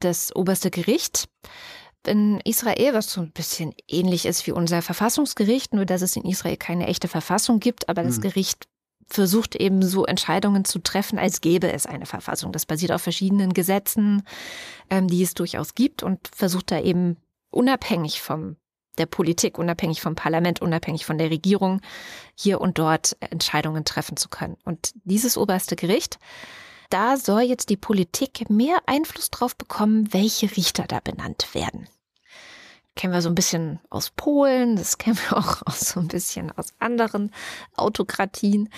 das oberste Gericht in Israel, was so ein bisschen ähnlich ist wie unser Verfassungsgericht, nur dass es in Israel keine echte Verfassung gibt, aber das mhm. Gericht versucht eben so Entscheidungen zu treffen, als gäbe es eine Verfassung. Das basiert auf verschiedenen Gesetzen, ähm, die es durchaus gibt und versucht da eben unabhängig vom der Politik, unabhängig vom Parlament, unabhängig von der Regierung, hier und dort Entscheidungen treffen zu können. Und dieses oberste Gericht, da soll jetzt die Politik mehr Einfluss drauf bekommen, welche Richter da benannt werden kennen wir so ein bisschen aus Polen, das kennen wir auch [laughs] aus so ein bisschen aus anderen Autokratien,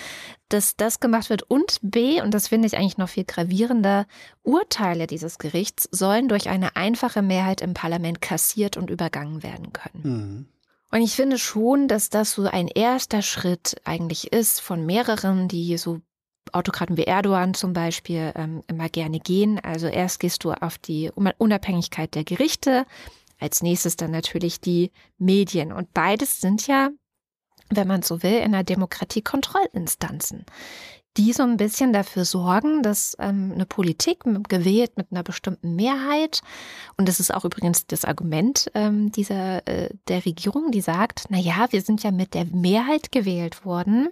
dass das gemacht wird. Und B, und das finde ich eigentlich noch viel gravierender, Urteile dieses Gerichts sollen durch eine einfache Mehrheit im Parlament kassiert und übergangen werden können. Mhm. Und ich finde schon, dass das so ein erster Schritt eigentlich ist von mehreren, die so Autokraten wie Erdogan zum Beispiel ähm, immer gerne gehen. Also erst gehst du auf die Unabhängigkeit der Gerichte, als nächstes dann natürlich die Medien. Und beides sind ja, wenn man so will, in der Demokratie Kontrollinstanzen, die so ein bisschen dafür sorgen, dass ähm, eine Politik gewählt mit einer bestimmten Mehrheit, und das ist auch übrigens das Argument ähm, dieser äh, der Regierung, die sagt, na ja, wir sind ja mit der Mehrheit gewählt worden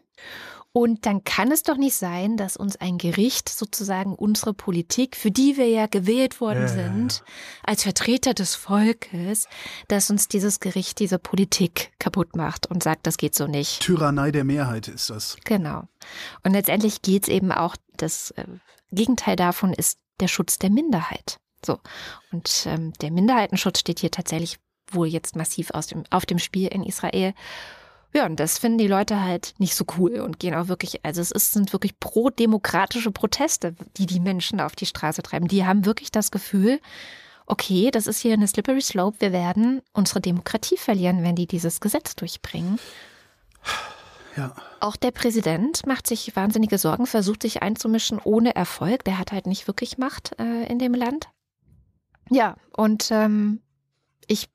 und dann kann es doch nicht sein, dass uns ein Gericht sozusagen unsere Politik, für die wir ja gewählt worden ja, sind, als Vertreter des Volkes, dass uns dieses Gericht diese Politik kaputt macht und sagt, das geht so nicht. Tyrannei der Mehrheit ist das. Genau. Und letztendlich geht es eben auch, das äh, Gegenteil davon ist der Schutz der Minderheit. So. Und ähm, der Minderheitenschutz steht hier tatsächlich wohl jetzt massiv aus dem, auf dem Spiel in Israel. Ja, und das finden die Leute halt nicht so cool und gehen auch wirklich, also es ist, sind wirklich pro-demokratische Proteste, die die Menschen auf die Straße treiben. Die haben wirklich das Gefühl, okay, das ist hier eine slippery slope, wir werden unsere Demokratie verlieren, wenn die dieses Gesetz durchbringen. Ja. Auch der Präsident macht sich wahnsinnige Sorgen, versucht sich einzumischen ohne Erfolg. Der hat halt nicht wirklich Macht äh, in dem Land. Ja, und ähm, ich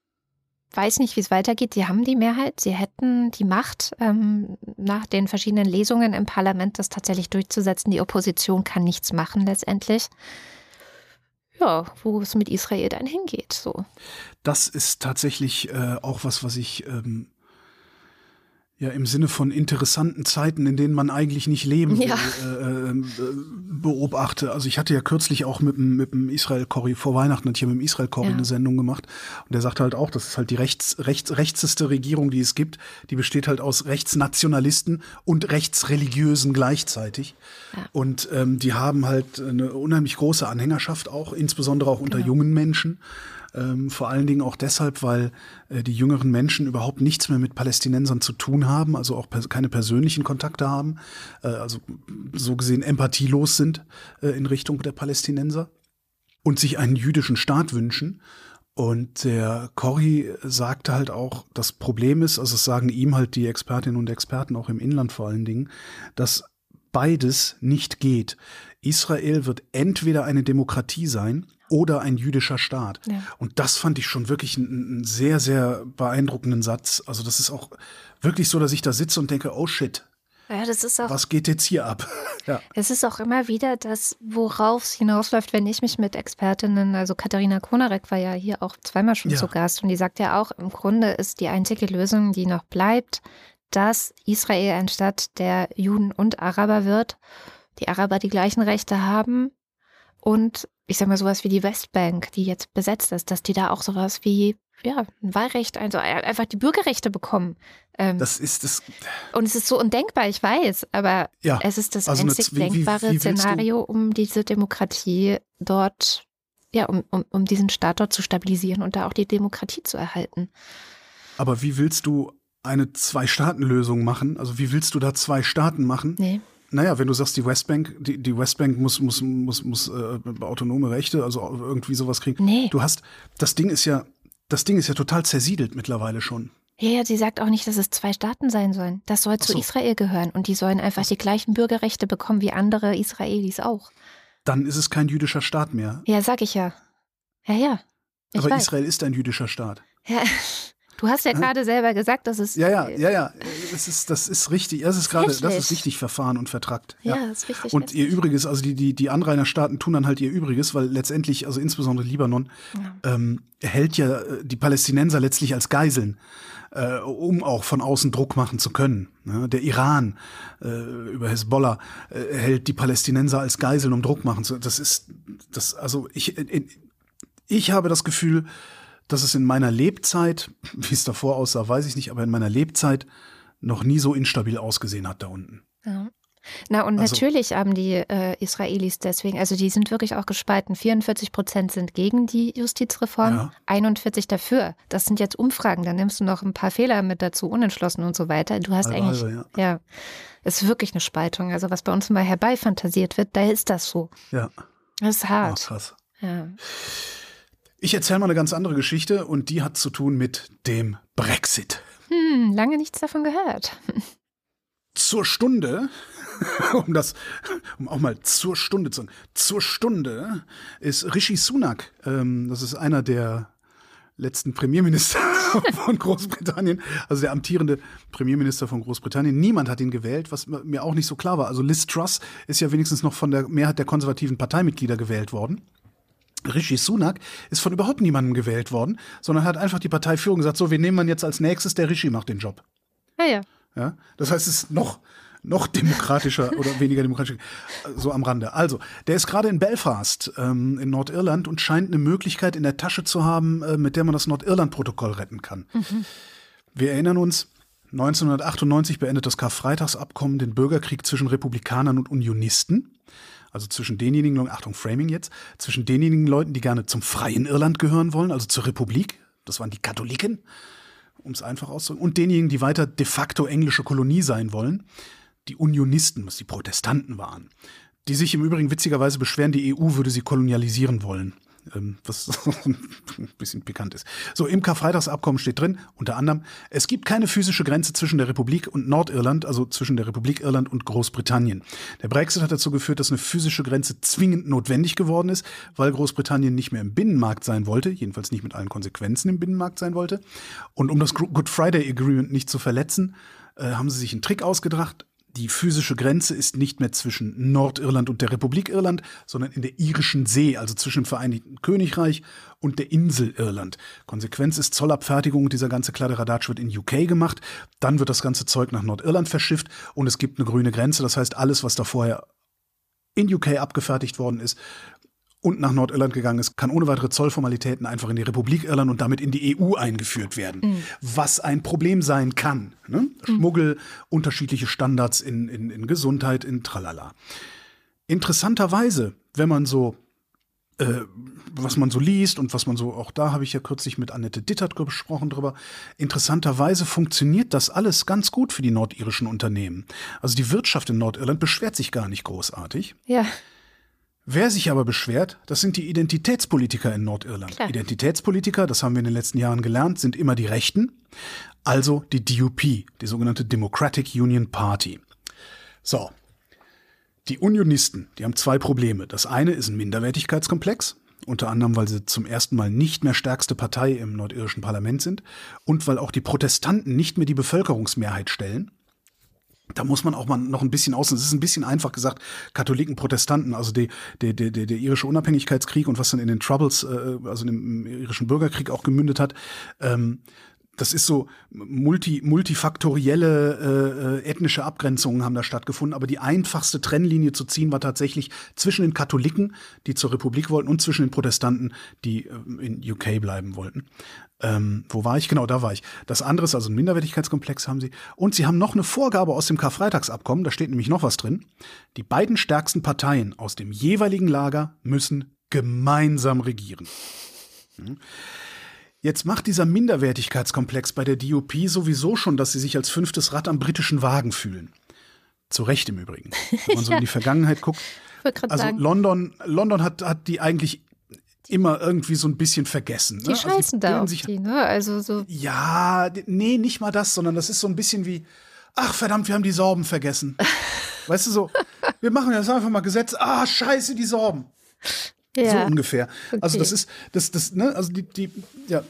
weiß nicht, wie es weitergeht. Sie haben die Mehrheit, sie hätten die Macht, ähm, nach den verschiedenen Lesungen im Parlament das tatsächlich durchzusetzen. Die Opposition kann nichts machen letztendlich. Ja, wo es mit Israel dann hingeht, so. Das ist tatsächlich äh, auch was, was ich ähm, ja, im Sinne von interessanten Zeiten, in denen man eigentlich nicht leben will, ja. äh, äh, beobachte. Also ich hatte ja kürzlich auch mit dem, mit dem Israel Corrie vor Weihnachten und hier mit dem Israel Corrie ja. eine Sendung gemacht und der sagte halt auch, das ist halt die rechts, rechts, rechteste Regierung, die es gibt. Die besteht halt aus Rechtsnationalisten und Rechtsreligiösen gleichzeitig. Ja. Und ähm, die haben halt eine unheimlich große Anhängerschaft auch, insbesondere auch unter genau. jungen Menschen. Ähm, vor allen Dingen auch deshalb, weil äh, die jüngeren Menschen überhaupt nichts mehr mit Palästinensern zu tun haben, also auch pers keine persönlichen Kontakte haben, äh, also so gesehen empathielos sind äh, in Richtung der Palästinenser. und sich einen jüdischen Staat wünschen. Und der Corey sagte halt auch, das Problem ist, also es sagen ihm halt die Expertinnen und Experten, auch im Inland vor allen Dingen, dass beides nicht geht. Israel wird entweder eine Demokratie sein oder ein jüdischer Staat. Ja. Und das fand ich schon wirklich einen, sehr, sehr beeindruckenden Satz. Also das ist auch wirklich so, dass ich da sitze und denke, oh shit, ja, das ist auch. Was geht jetzt hier ab? [laughs] ja. Es ist auch immer wieder das, worauf es hinausläuft, wenn ich mich mit Expertinnen, also Katharina Konarek war ja hier auch zweimal schon ja. zu Gast und die sagt ja auch, im Grunde ist die einzige Lösung, die noch bleibt, dass Israel ein Stadt der Juden und Araber wird, die Araber die gleichen Rechte haben und ich sag mal sowas wie die Westbank, die jetzt besetzt ist, dass die da auch sowas wie ja, ein Wahlrecht, also einfach die Bürgerrechte bekommen. Ähm, das ist das. Und es ist so undenkbar, ich weiß, aber ja, es ist das also einzig wie, denkbare wie, wie Szenario, um diese Demokratie dort, ja, um, um, um diesen Staat dort zu stabilisieren und da auch die Demokratie zu erhalten. Aber wie willst du eine Zwei-Staaten-Lösung machen? Also wie willst du da zwei Staaten machen? Nee. Naja, wenn du sagst, die Westbank, die, die Westbank muss, muss, muss, muss äh, autonome Rechte, also irgendwie sowas kriegen. Nee. Du hast, das Ding ist ja, das Ding ist ja total zersiedelt mittlerweile schon. Ja, ja, sie sagt auch nicht, dass es zwei Staaten sein sollen. Das soll zu so. Israel gehören und die sollen einfach die gleichen Bürgerrechte bekommen wie andere Israelis auch. Dann ist es kein jüdischer Staat mehr. Ja, sag ich ja. Ja, ja. Ich Aber weiß. Israel ist ein jüdischer Staat. Ja. Du hast ja gerade selber gesagt, dass es. Ja, ja, ja, ja. Das ist, das ist richtig. Das ist gerade, das ist richtig verfahren und vertrackt. Ja, ja das ist richtig. Und ihr Übriges, also die, die, die Anrainerstaaten tun dann halt ihr Übriges, weil letztendlich, also insbesondere Libanon, ja. ähm, hält ja äh, die Palästinenser letztlich als Geiseln. Äh, um auch von außen Druck machen zu können. Ja, der Iran äh, über Hezbollah äh, hält die Palästinenser als Geiseln, um Druck machen zu. Das ist, das, also ich, ich habe das Gefühl, dass es in meiner Lebzeit, [clears throat] wie es davor aussah, weiß ich nicht, aber in meiner Lebzeit noch nie so instabil ausgesehen hat da unten. Ja. Na und also, natürlich haben die äh, Israelis deswegen, also die sind wirklich auch gespalten. 44 Prozent sind gegen die Justizreform, ja. 41 dafür. Das sind jetzt Umfragen, da nimmst du noch ein paar Fehler mit dazu, unentschlossen und so weiter. Du hast also, eigentlich, also, ja. ja, ist wirklich eine Spaltung. Also was bei uns mal herbeifantasiert wird, da ist das so. Ja. Das ist hart. Oh, krass. Ja. Ich erzähle mal eine ganz andere Geschichte und die hat zu tun mit dem Brexit. Hm, lange nichts davon gehört. Zur Stunde, [laughs] um das, um auch mal zur Stunde zu sagen, zur Stunde ist Rishi Sunak, ähm, das ist einer der letzten Premierminister [laughs] von Großbritannien, also der amtierende Premierminister von Großbritannien. Niemand hat ihn gewählt, was mir auch nicht so klar war. Also Liz Truss ist ja wenigstens noch von der Mehrheit der konservativen Parteimitglieder gewählt worden. Rishi Sunak ist von überhaupt niemandem gewählt worden, sondern hat einfach die Parteiführung gesagt, so, wir nehmen man jetzt als nächstes, der Rishi macht den Job. Ja, ja. ja? Das heißt, es ist noch, noch demokratischer [laughs] oder weniger demokratisch, so am Rande. Also, der ist gerade in Belfast ähm, in Nordirland und scheint eine Möglichkeit in der Tasche zu haben, äh, mit der man das Nordirland-Protokoll retten kann. Mhm. Wir erinnern uns, 1998 beendet das Karfreitagsabkommen den Bürgerkrieg zwischen Republikanern und Unionisten. Also zwischen denjenigen, Achtung, Framing jetzt, zwischen denjenigen Leuten, die gerne zum freien Irland gehören wollen, also zur Republik, das waren die Katholiken, um es einfach auszudrücken, und denjenigen, die weiter de facto englische Kolonie sein wollen, die Unionisten, was die Protestanten waren, die sich im Übrigen witzigerweise beschweren, die EU würde sie kolonialisieren wollen was [laughs] ein bisschen pikant ist. So, im Karfreitagsabkommen steht drin, unter anderem, es gibt keine physische Grenze zwischen der Republik und Nordirland, also zwischen der Republik Irland und Großbritannien. Der Brexit hat dazu geführt, dass eine physische Grenze zwingend notwendig geworden ist, weil Großbritannien nicht mehr im Binnenmarkt sein wollte, jedenfalls nicht mit allen Konsequenzen im Binnenmarkt sein wollte. Und um das Good Friday Agreement nicht zu verletzen, äh, haben sie sich einen Trick ausgedacht, die physische Grenze ist nicht mehr zwischen Nordirland und der Republik Irland, sondern in der irischen See, also zwischen dem Vereinigten Königreich und der Insel Irland. Konsequenz ist Zollabfertigung und dieser ganze Kladderadatsch wird in UK gemacht. Dann wird das ganze Zeug nach Nordirland verschifft und es gibt eine grüne Grenze. Das heißt, alles, was da vorher in UK abgefertigt worden ist, und nach Nordirland gegangen ist, kann ohne weitere Zollformalitäten einfach in die Republik Irland und damit in die EU eingeführt werden. Mhm. Was ein Problem sein kann. Ne? Mhm. Schmuggel, unterschiedliche Standards in, in, in Gesundheit, in Tralala. Interessanterweise, wenn man so äh, was man so liest und was man so, auch da habe ich ja kürzlich mit Annette Dittert gesprochen drüber. Interessanterweise funktioniert das alles ganz gut für die nordirischen Unternehmen. Also die Wirtschaft in Nordirland beschwert sich gar nicht großartig. Ja Wer sich aber beschwert, das sind die Identitätspolitiker in Nordirland. Klar. Identitätspolitiker, das haben wir in den letzten Jahren gelernt, sind immer die Rechten, also die DUP, die sogenannte Democratic Union Party. So. Die Unionisten, die haben zwei Probleme. Das eine ist ein Minderwertigkeitskomplex, unter anderem, weil sie zum ersten Mal nicht mehr stärkste Partei im nordirischen Parlament sind und weil auch die Protestanten nicht mehr die Bevölkerungsmehrheit stellen da muss man auch mal noch ein bisschen aus. Es ist ein bisschen einfach gesagt, Katholiken, Protestanten, also die, die, die, der irische Unabhängigkeitskrieg und was dann in den Troubles, äh, also im irischen Bürgerkrieg auch gemündet hat, ähm, das ist so multi, multifaktorielle äh, ethnische Abgrenzungen haben da stattgefunden, aber die einfachste Trennlinie zu ziehen war tatsächlich zwischen den Katholiken, die zur Republik wollten, und zwischen den Protestanten, die äh, in UK bleiben wollten. Ähm, wo war ich? Genau, da war ich. Das andere ist also ein Minderwertigkeitskomplex haben sie. Und sie haben noch eine Vorgabe aus dem Karfreitagsabkommen, da steht nämlich noch was drin. Die beiden stärksten Parteien aus dem jeweiligen Lager müssen gemeinsam regieren. Hm. Jetzt macht dieser Minderwertigkeitskomplex bei der DUP sowieso schon, dass sie sich als fünftes Rad am britischen Wagen fühlen. Zu Recht im Übrigen. Wenn man so ja. [laughs] in die Vergangenheit guckt. Also sagen. London, London hat, hat die eigentlich immer irgendwie so ein bisschen vergessen. Ne? Die scheißen also die da auf sich, die, ne? Also so. Ja, nee, nicht mal das, sondern das ist so ein bisschen wie, ach verdammt, wir haben die Sorben vergessen. [laughs] weißt du so, wir machen jetzt einfach mal Gesetz, ah scheiße, die Sorben. Ja. So ungefähr. Okay. Also das ist, das, das, ne, also die, die, ja,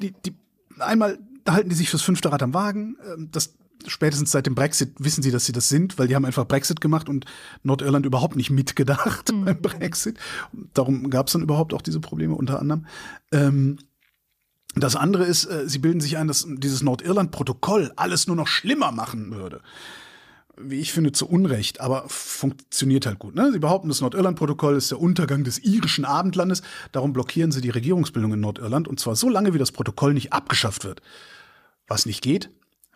die, die, einmal halten die sich fürs fünfte Rad am Wagen. Ähm, das spätestens seit dem Brexit wissen sie, dass sie das sind, weil die haben einfach Brexit gemacht und Nordirland überhaupt nicht mitgedacht mhm. beim Brexit. Darum gab es dann überhaupt auch diese Probleme unter anderem. Ähm, das andere ist, äh, sie bilden sich ein, dass dieses Nordirland-Protokoll alles nur noch schlimmer machen würde. Wie ich finde, zu Unrecht, aber funktioniert halt gut. Ne? Sie behaupten, das Nordirland-Protokoll ist der Untergang des irischen Abendlandes. Darum blockieren sie die Regierungsbildung in Nordirland und zwar so lange, wie das Protokoll nicht abgeschafft wird. Was nicht geht,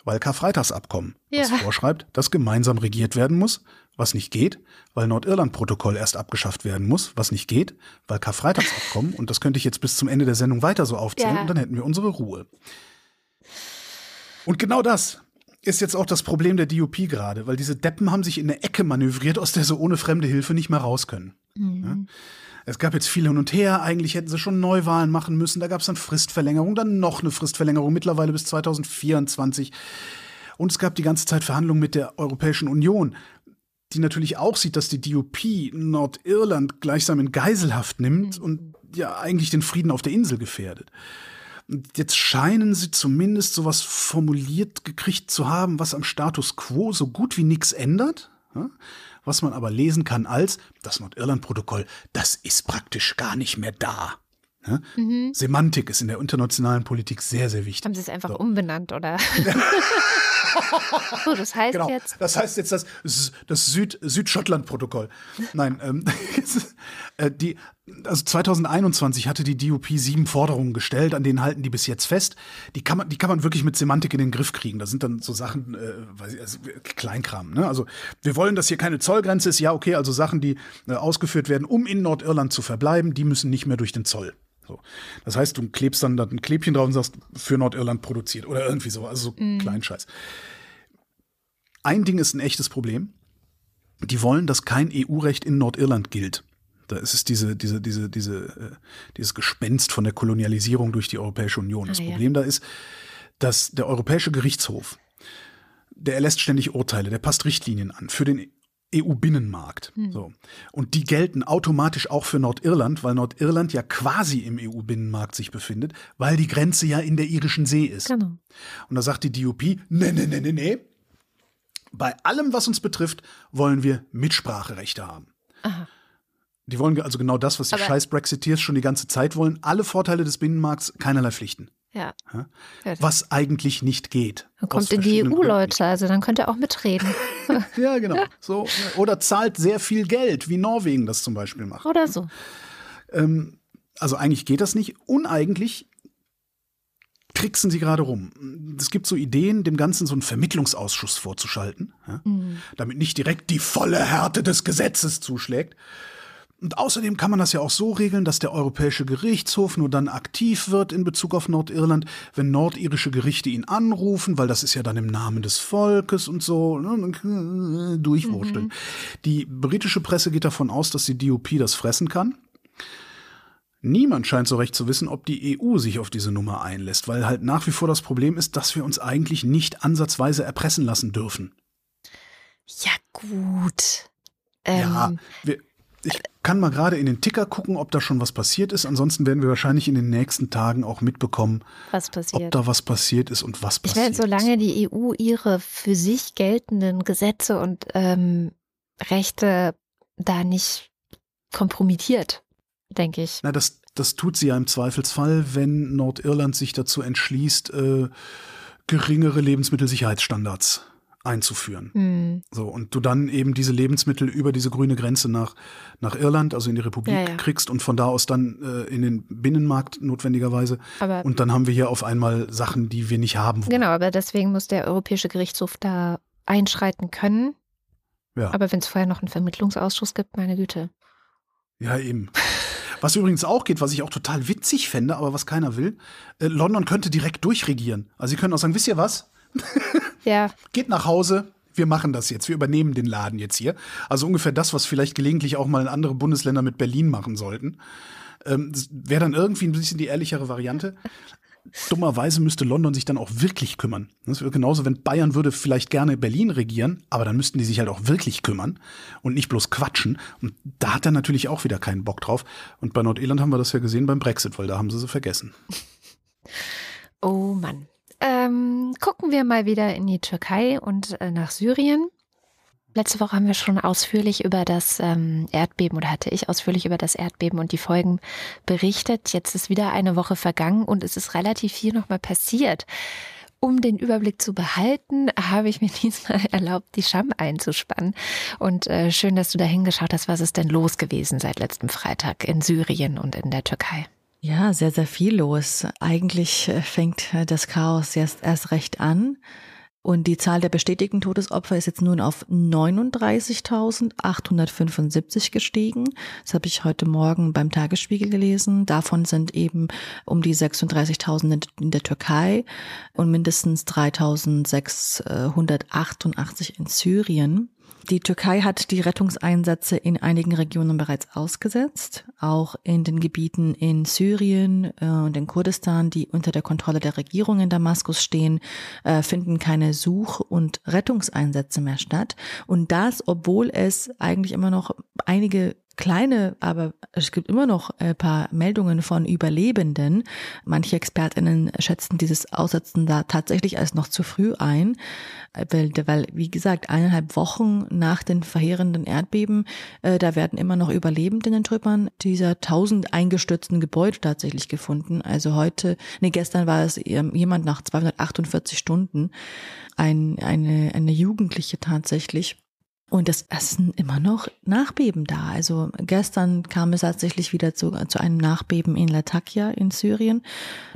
weil Karfreitagsabkommen, ja. was vorschreibt, dass gemeinsam regiert werden muss, was nicht geht, weil Nordirland-Protokoll erst abgeschafft werden muss, was nicht geht, weil Karfreitagsabkommen, [laughs] und das könnte ich jetzt bis zum Ende der Sendung weiter so aufzählen, ja. und dann hätten wir unsere Ruhe. Und genau das ist jetzt auch das Problem der DUP gerade, weil diese Deppen haben sich in eine Ecke manövriert, aus der sie ohne fremde Hilfe nicht mehr raus können. Mhm. Ja? Es gab jetzt viel hin und her. Eigentlich hätten sie schon Neuwahlen machen müssen. Da gab es dann Fristverlängerung, dann noch eine Fristverlängerung, mittlerweile bis 2024. Und es gab die ganze Zeit Verhandlungen mit der Europäischen Union, die natürlich auch sieht, dass die DUP Nordirland gleichsam in Geiselhaft nimmt mhm. und ja eigentlich den Frieden auf der Insel gefährdet. Und jetzt scheinen sie zumindest sowas formuliert gekriegt zu haben, was am Status quo so gut wie nichts ändert was man aber lesen kann als das Nordirland-Protokoll, das ist praktisch gar nicht mehr da. Ne? Mhm. Semantik ist in der internationalen Politik sehr, sehr wichtig. Haben Sie es einfach so. umbenannt, oder? [laughs] so, das heißt genau. jetzt. Das heißt jetzt das, das Süd, Südschottland-Protokoll. Nein, ähm, [laughs] äh, die, also 2021 hatte die DUP sieben Forderungen gestellt, an denen halten die bis jetzt fest. Die kann man, die kann man wirklich mit Semantik in den Griff kriegen. Da sind dann so Sachen, äh, weiß ich, also Kleinkram. Ne? Also wir wollen, dass hier keine Zollgrenze ist. Ja, okay, also Sachen, die äh, ausgeführt werden, um in Nordirland zu verbleiben, die müssen nicht mehr durch den Zoll. So. Das heißt, du klebst dann, ein Klebchen drauf und sagst, für Nordirland produziert oder irgendwie so, also so mm. Kleinscheiß. Ein Ding ist ein echtes Problem. Die wollen, dass kein EU-Recht in Nordirland gilt. Da ist es diese, diese, diese, diese, äh, dieses Gespenst von der Kolonialisierung durch die Europäische Union. Das ah, Problem ja. da ist, dass der Europäische Gerichtshof, der erlässt ständig Urteile, der passt Richtlinien an für den EU-Binnenmarkt. Hm. So. Und die gelten automatisch auch für Nordirland, weil Nordirland ja quasi im EU-Binnenmarkt sich befindet, weil die Grenze ja in der irischen See ist. Genau. Und da sagt die DUP, nee, nee, nee, nee, nee. Bei allem, was uns betrifft, wollen wir Mitspracherechte haben. Aha. Die wollen also genau das, was die Aber scheiß Brexiteers schon die ganze Zeit wollen. Alle Vorteile des Binnenmarkts, keinerlei Pflichten. Ja. Was eigentlich nicht geht. Dann kommt in die EU, Leute, also dann könnt ihr auch mitreden. [laughs] ja, genau. So, oder zahlt sehr viel Geld, wie Norwegen das zum Beispiel macht. Oder so. Ähm, also eigentlich geht das nicht. Uneigentlich tricksen sie gerade rum. Es gibt so Ideen, dem Ganzen so einen Vermittlungsausschuss vorzuschalten, ja, mhm. damit nicht direkt die volle Härte des Gesetzes zuschlägt. Und außerdem kann man das ja auch so regeln, dass der Europäische Gerichtshof nur dann aktiv wird in Bezug auf Nordirland, wenn nordirische Gerichte ihn anrufen, weil das ist ja dann im Namen des Volkes und so, ne, durchwurschteln. Mhm. Die britische Presse geht davon aus, dass die DUP das fressen kann. Niemand scheint so recht zu wissen, ob die EU sich auf diese Nummer einlässt, weil halt nach wie vor das Problem ist, dass wir uns eigentlich nicht ansatzweise erpressen lassen dürfen. Ja, gut. Ähm, ja, wir, ich kann mal gerade in den Ticker gucken, ob da schon was passiert ist. Ansonsten werden wir wahrscheinlich in den nächsten Tagen auch mitbekommen, ob da was passiert ist und was passiert. Ich werde, solange die EU ihre für sich geltenden Gesetze und ähm, Rechte da nicht kompromittiert, denke ich. Na, das, das tut sie ja im Zweifelsfall, wenn Nordirland sich dazu entschließt, äh, geringere Lebensmittelsicherheitsstandards einzuführen. Mhm. So, und du dann eben diese Lebensmittel über diese grüne Grenze nach, nach Irland, also in die Republik, ja, ja. kriegst und von da aus dann äh, in den Binnenmarkt notwendigerweise. Aber und dann haben wir hier auf einmal Sachen, die wir nicht haben wollen. Genau, aber deswegen muss der Europäische Gerichtshof da einschreiten können. Ja. Aber wenn es vorher noch einen Vermittlungsausschuss gibt, meine Güte. Ja, eben. Was übrigens auch geht, was ich auch total witzig fände, aber was keiner will, äh, London könnte direkt durchregieren. Also sie können auch sagen, wisst ihr was? Ja. Geht nach Hause, wir machen das jetzt, wir übernehmen den Laden jetzt hier. Also ungefähr das, was vielleicht gelegentlich auch mal andere Bundesländer mit Berlin machen sollten. Ähm, Wäre dann irgendwie ein bisschen die ehrlichere Variante. Dummerweise müsste London sich dann auch wirklich kümmern. Das wäre genauso, wenn Bayern würde vielleicht gerne Berlin regieren, aber dann müssten die sich halt auch wirklich kümmern und nicht bloß quatschen. Und da hat er natürlich auch wieder keinen Bock drauf. Und bei Nordirland haben wir das ja gesehen beim Brexit, weil da haben sie sie vergessen. Oh Mann. Ähm, gucken wir mal wieder in die Türkei und äh, nach Syrien. Letzte Woche haben wir schon ausführlich über das ähm, Erdbeben oder hatte ich ausführlich über das Erdbeben und die Folgen berichtet. Jetzt ist wieder eine Woche vergangen und es ist relativ viel nochmal passiert. Um den Überblick zu behalten, habe ich mir [laughs] diesmal erlaubt, die Scham einzuspannen. Und äh, schön, dass du da hingeschaut hast, was ist denn los gewesen seit letztem Freitag in Syrien und in der Türkei. Ja, sehr, sehr viel los. Eigentlich äh, fängt äh, das Chaos erst, erst recht an. Und die Zahl der bestätigten Todesopfer ist jetzt nun auf 39.875 gestiegen. Das habe ich heute Morgen beim Tagesspiegel gelesen. Davon sind eben um die 36.000 in der Türkei und mindestens 3.688 in Syrien. Die Türkei hat die Rettungseinsätze in einigen Regionen bereits ausgesetzt, auch in den Gebieten in Syrien äh, und in Kurdistan, die unter der Kontrolle der Regierung in Damaskus stehen, äh, finden keine Such- und Rettungseinsätze mehr statt. Und das, obwohl es eigentlich immer noch einige kleine, aber es gibt immer noch ein paar Meldungen von Überlebenden. Manche Expertinnen schätzen dieses Aussetzen da tatsächlich als noch zu früh ein, weil, weil wie gesagt, eineinhalb Wochen nach den verheerenden Erdbeben, äh, da werden immer noch Überlebende in den Trüppern dieser tausend eingestürzten Gebäude tatsächlich gefunden. Also heute, nee, gestern war es jemand nach 248 Stunden, ein, eine, eine Jugendliche tatsächlich und es, es sind immer noch Nachbeben da. Also gestern kam es tatsächlich wieder zu, zu einem Nachbeben in Latakia in Syrien.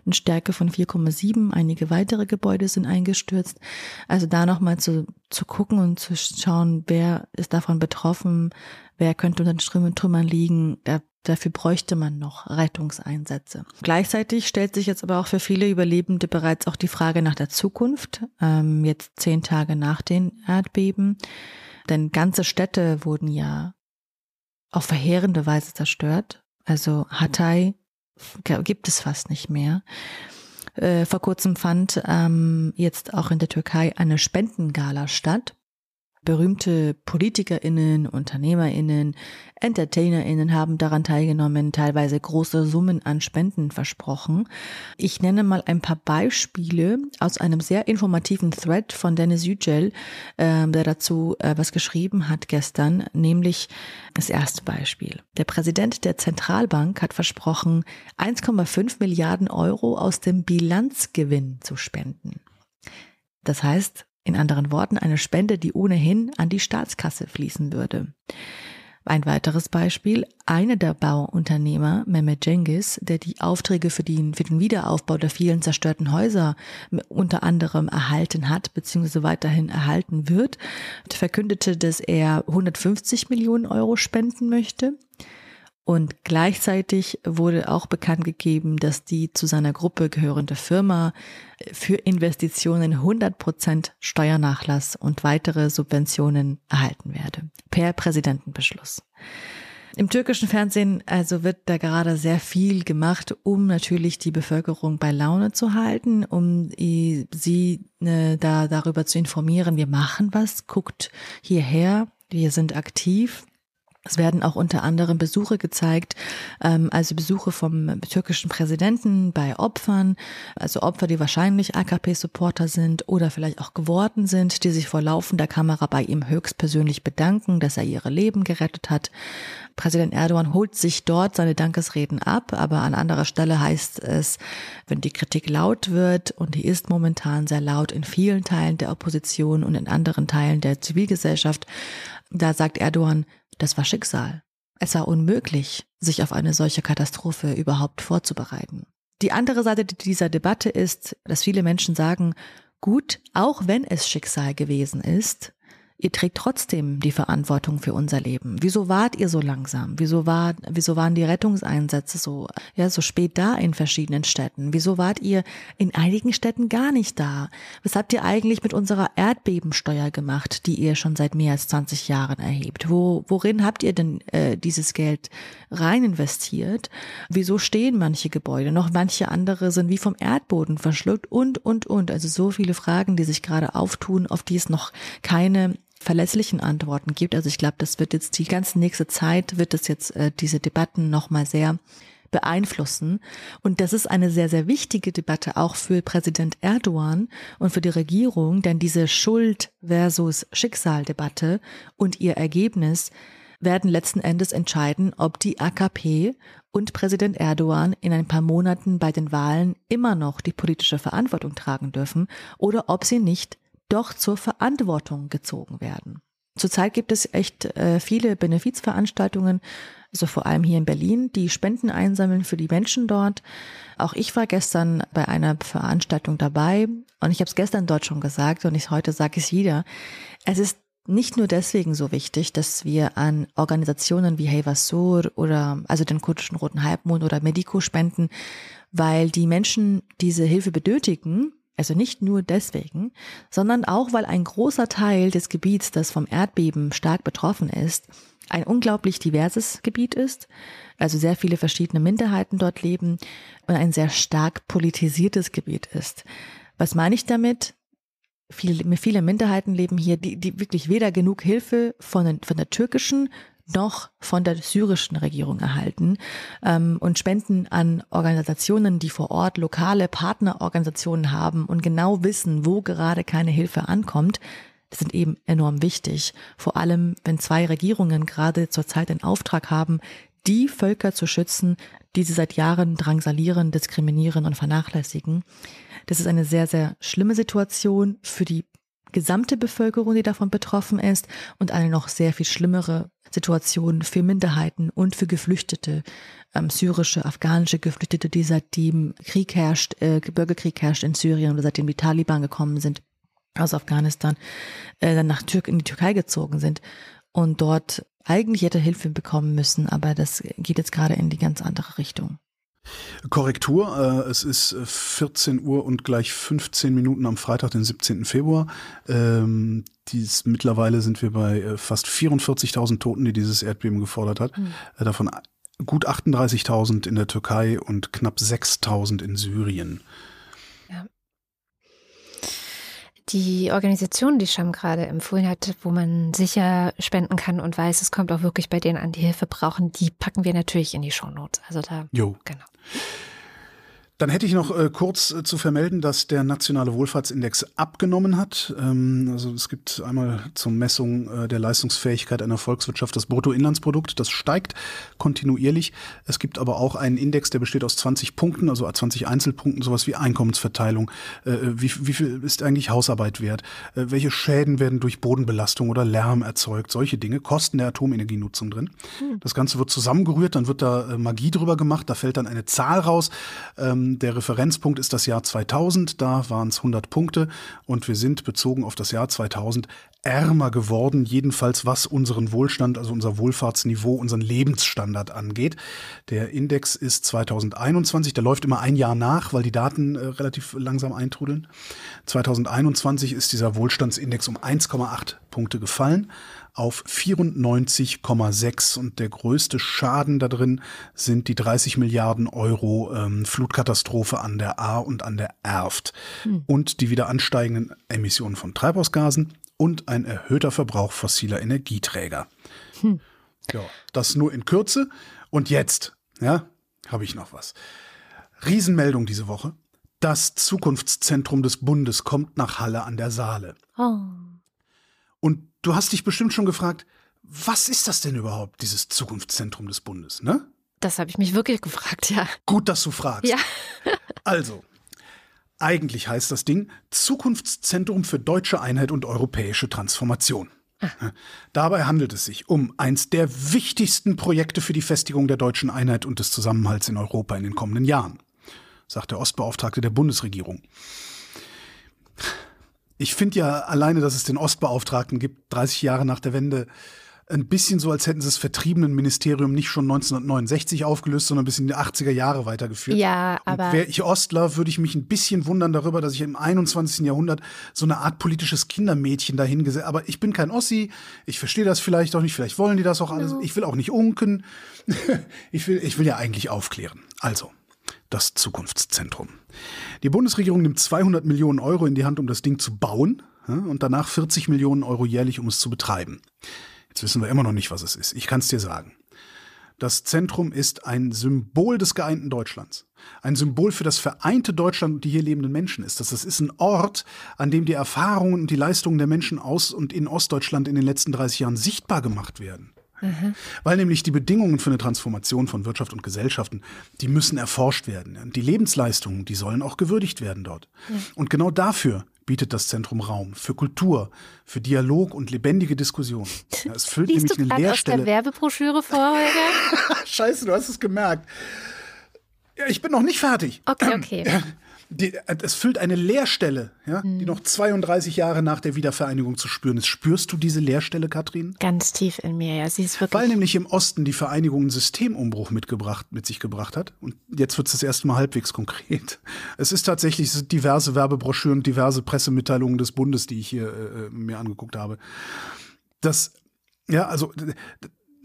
Eine Stärke von 4,7. Einige weitere Gebäude sind eingestürzt. Also da nochmal zu, zu gucken und zu schauen, wer ist davon betroffen, wer könnte unter den Trümmern liegen. Da, dafür bräuchte man noch Rettungseinsätze. Gleichzeitig stellt sich jetzt aber auch für viele Überlebende bereits auch die Frage nach der Zukunft. Ähm, jetzt zehn Tage nach den Erdbeben. Denn ganze Städte wurden ja auf verheerende Weise zerstört. Also Hatay gibt es fast nicht mehr. Äh, vor kurzem fand ähm, jetzt auch in der Türkei eine Spendengala statt berühmte PolitikerInnen, UnternehmerInnen, EntertainerInnen haben daran teilgenommen, teilweise große Summen an Spenden versprochen. Ich nenne mal ein paar Beispiele aus einem sehr informativen Thread von Dennis Yücel, äh, der dazu äh, was geschrieben hat gestern, nämlich das erste Beispiel. Der Präsident der Zentralbank hat versprochen, 1,5 Milliarden Euro aus dem Bilanzgewinn zu spenden. Das heißt, in anderen Worten, eine Spende, die ohnehin an die Staatskasse fließen würde. Ein weiteres Beispiel, einer der Bauunternehmer, Mehmet Cengiz, der die Aufträge für den, für den Wiederaufbau der vielen zerstörten Häuser unter anderem erhalten hat, beziehungsweise weiterhin erhalten wird, verkündete, dass er 150 Millionen Euro spenden möchte. Und gleichzeitig wurde auch bekannt gegeben, dass die zu seiner Gruppe gehörende Firma für Investitionen 100 Prozent Steuernachlass und weitere Subventionen erhalten werde. Per Präsidentenbeschluss. Im türkischen Fernsehen also wird da gerade sehr viel gemacht, um natürlich die Bevölkerung bei Laune zu halten, um sie äh, da darüber zu informieren, wir machen was, guckt hierher, wir sind aktiv. Es werden auch unter anderem Besuche gezeigt, ähm, also Besuche vom türkischen Präsidenten bei Opfern, also Opfer, die wahrscheinlich AKP-Supporter sind oder vielleicht auch geworden sind, die sich vor laufender Kamera bei ihm höchstpersönlich bedanken, dass er ihre Leben gerettet hat. Präsident Erdogan holt sich dort seine Dankesreden ab, aber an anderer Stelle heißt es, wenn die Kritik laut wird, und die ist momentan sehr laut in vielen Teilen der Opposition und in anderen Teilen der Zivilgesellschaft, da sagt Erdogan, das war Schicksal. Es war unmöglich, sich auf eine solche Katastrophe überhaupt vorzubereiten. Die andere Seite dieser Debatte ist, dass viele Menschen sagen, gut, auch wenn es Schicksal gewesen ist, ihr trägt trotzdem die Verantwortung für unser Leben. Wieso wart ihr so langsam? Wieso war, wieso waren die Rettungseinsätze so, ja, so spät da in verschiedenen Städten? Wieso wart ihr in einigen Städten gar nicht da? Was habt ihr eigentlich mit unserer Erdbebensteuer gemacht, die ihr schon seit mehr als 20 Jahren erhebt? Wo, worin habt ihr denn äh, dieses Geld rein investiert? Wieso stehen manche Gebäude noch? Manche andere sind wie vom Erdboden verschluckt und, und, und. Also so viele Fragen, die sich gerade auftun, auf die es noch keine verlässlichen Antworten gibt. Also ich glaube, das wird jetzt die ganze nächste Zeit, wird es jetzt äh, diese Debatten nochmal sehr beeinflussen. Und das ist eine sehr, sehr wichtige Debatte auch für Präsident Erdogan und für die Regierung, denn diese Schuld versus Schicksaldebatte und ihr Ergebnis werden letzten Endes entscheiden, ob die AKP und Präsident Erdogan in ein paar Monaten bei den Wahlen immer noch die politische Verantwortung tragen dürfen oder ob sie nicht doch zur Verantwortung gezogen werden. Zurzeit gibt es echt äh, viele Benefizveranstaltungen, also vor allem hier in Berlin, die Spenden einsammeln für die Menschen dort. Auch ich war gestern bei einer Veranstaltung dabei und ich habe es gestern dort schon gesagt und ich heute sage es wieder. Es ist nicht nur deswegen so wichtig, dass wir an Organisationen wie Hey Vasur oder also den kurdischen Roten Halbmond oder Medico spenden, weil die Menschen diese Hilfe benötigen also nicht nur deswegen, sondern auch, weil ein großer Teil des Gebiets, das vom Erdbeben stark betroffen ist, ein unglaublich diverses Gebiet ist, also sehr viele verschiedene Minderheiten dort leben und ein sehr stark politisiertes Gebiet ist. Was meine ich damit? Viele, viele Minderheiten leben hier, die, die wirklich weder genug Hilfe von, von der türkischen noch von der syrischen Regierung erhalten ähm, und spenden an Organisationen, die vor Ort lokale Partnerorganisationen haben und genau wissen, wo gerade keine Hilfe ankommt. Sind eben enorm wichtig. Vor allem, wenn zwei Regierungen gerade zurzeit den Auftrag haben, die Völker zu schützen, die sie seit Jahren drangsalieren, diskriminieren und vernachlässigen. Das ist eine sehr, sehr schlimme Situation für die gesamte Bevölkerung, die davon betroffen ist und eine noch sehr viel schlimmere Situation für Minderheiten und für Geflüchtete, ähm, syrische, afghanische Geflüchtete, die seitdem Krieg herrscht, äh, Bürgerkrieg herrscht in Syrien oder seitdem die Taliban gekommen sind aus Afghanistan, äh, dann nach Türk in die Türkei gezogen sind und dort eigentlich hätte Hilfe bekommen müssen, aber das geht jetzt gerade in die ganz andere Richtung. Korrektur, äh, es ist 14 Uhr und gleich 15 Minuten am Freitag, den 17. Februar. Ähm, dies, mittlerweile sind wir bei äh, fast 44.000 Toten, die dieses Erdbeben gefordert hat. Mhm. Äh, davon gut 38.000 in der Türkei und knapp 6.000 in Syrien. Ja die Organisation, die Scham gerade empfohlen hat, wo man sicher spenden kann und weiß, es kommt auch wirklich bei denen an, die Hilfe brauchen, die packen wir natürlich in die Shownotes. Also da, jo. genau. Dann hätte ich noch äh, kurz äh, zu vermelden, dass der nationale Wohlfahrtsindex abgenommen hat. Ähm, also es gibt einmal zur Messung äh, der Leistungsfähigkeit einer Volkswirtschaft das Bruttoinlandsprodukt, das steigt kontinuierlich. Es gibt aber auch einen Index, der besteht aus 20 Punkten, also 20 Einzelpunkten, sowas wie Einkommensverteilung. Äh, äh, wie, wie viel ist eigentlich Hausarbeit wert? Äh, welche Schäden werden durch Bodenbelastung oder Lärm erzeugt? Solche Dinge, Kosten der Atomenergienutzung drin. Hm. Das Ganze wird zusammengerührt, dann wird da Magie drüber gemacht, da fällt dann eine Zahl raus. Ähm, Ähm, der Referenzpunkt ist das Jahr 2000, da waren es 100 Punkte und wir sind bezogen auf das Jahr 2000 ärmer geworden, jedenfalls was unseren Wohlstand, also unser Wohlfahrtsniveau, unseren Lebensstandard angeht. Der Index ist 2021, der läuft immer ein Jahr nach, weil die Daten äh, relativ langsam eintrudeln. 2021 ist dieser Wohlstandsindex um 1,8 Punkte gefallen auf 94,6 und der größte Schaden da drin sind die 30 Milliarden Euro ähm, Flutkatastrophe an der A und an der Erft hm. und die wieder ansteigenden Emissionen von Treibhausgasen und ein erhöhter Verbrauch fossiler Energieträger. Hm. Ja, das nur in Kürze. Und jetzt, ja, habe ich noch was. Riesenmeldung diese Woche. Das Zukunftszentrum des Bundes kommt nach Halle an der Saale. Oh. Und du hast dich bestimmt schon gefragt, was ist das denn überhaupt, dieses Zukunftszentrum des Bundes, ne? Das habe ich mich wirklich gefragt, ja. Gut, dass du fragst. Ja. [laughs] also, eigentlich heißt das Ding Zukunftszentrum für deutsche Einheit und europäische Transformation. Ah. Dabei handelt es sich um eins der wichtigsten Projekte für die Festigung der deutschen Einheit und des Zusammenhalts in Europa in den kommenden Jahren, sagt der Ostbeauftragte der Bundesregierung. Ich finde ja alleine, dass es den Ostbeauftragten gibt, 30 Jahre nach der Wende, ein bisschen so, als hätten sie das vertriebenen Ministerium nicht schon 1969 aufgelöst, sondern bis in die 80er Jahre weitergeführt. Ja, aber. Wäre ich Ostler, würde ich mich ein bisschen wundern darüber, dass ich im 21. Jahrhundert so eine Art politisches Kindermädchen dahingesetzt Aber ich bin kein Ossi, ich verstehe das vielleicht auch nicht, vielleicht wollen die das auch alles. No. Ich will auch nicht unken. [laughs] ich, will, ich will ja eigentlich aufklären. Also, das Zukunftszentrum. Die Bundesregierung nimmt 200 Millionen Euro in die Hand, um das Ding zu bauen und danach 40 Millionen Euro jährlich, um es zu betreiben. Jetzt wissen wir immer noch nicht, was es ist. Ich kann es dir sagen. Das Zentrum ist ein Symbol des geeinten Deutschlands. Ein Symbol für das vereinte Deutschland und die hier lebenden Menschen ist. Das ist ein Ort, an dem die Erfahrungen und die Leistungen der Menschen aus und in Ostdeutschland in den letzten 30 Jahren sichtbar gemacht werden. Mhm. Weil nämlich die Bedingungen für eine Transformation von Wirtschaft und Gesellschaften, die müssen erforscht werden. Und die Lebensleistungen, die sollen auch gewürdigt werden dort. Mhm. Und genau dafür bietet das Zentrum Raum für Kultur, für Dialog und lebendige Diskussion. Ja, es füllt Liest nämlich du eine Leerstelle. Aus der Werbebroschüre vor, Holger? [laughs] Scheiße, du hast es gemerkt. Ja, ich bin noch nicht fertig. Okay, okay. [clears throat] Die, es füllt eine Leerstelle, ja, mhm. die noch 32 Jahre nach der Wiedervereinigung zu spüren ist. Spürst du diese Leerstelle, Katrin? Ganz tief in mir, ja. Sie ist wirklich. Weil nämlich im Osten die Vereinigung einen Systemumbruch mitgebracht, mit sich gebracht hat. Und jetzt wird es das erste Mal halbwegs konkret. Es ist tatsächlich es diverse Werbebroschüren, diverse Pressemitteilungen des Bundes, die ich hier äh, mir angeguckt habe. Das ja, also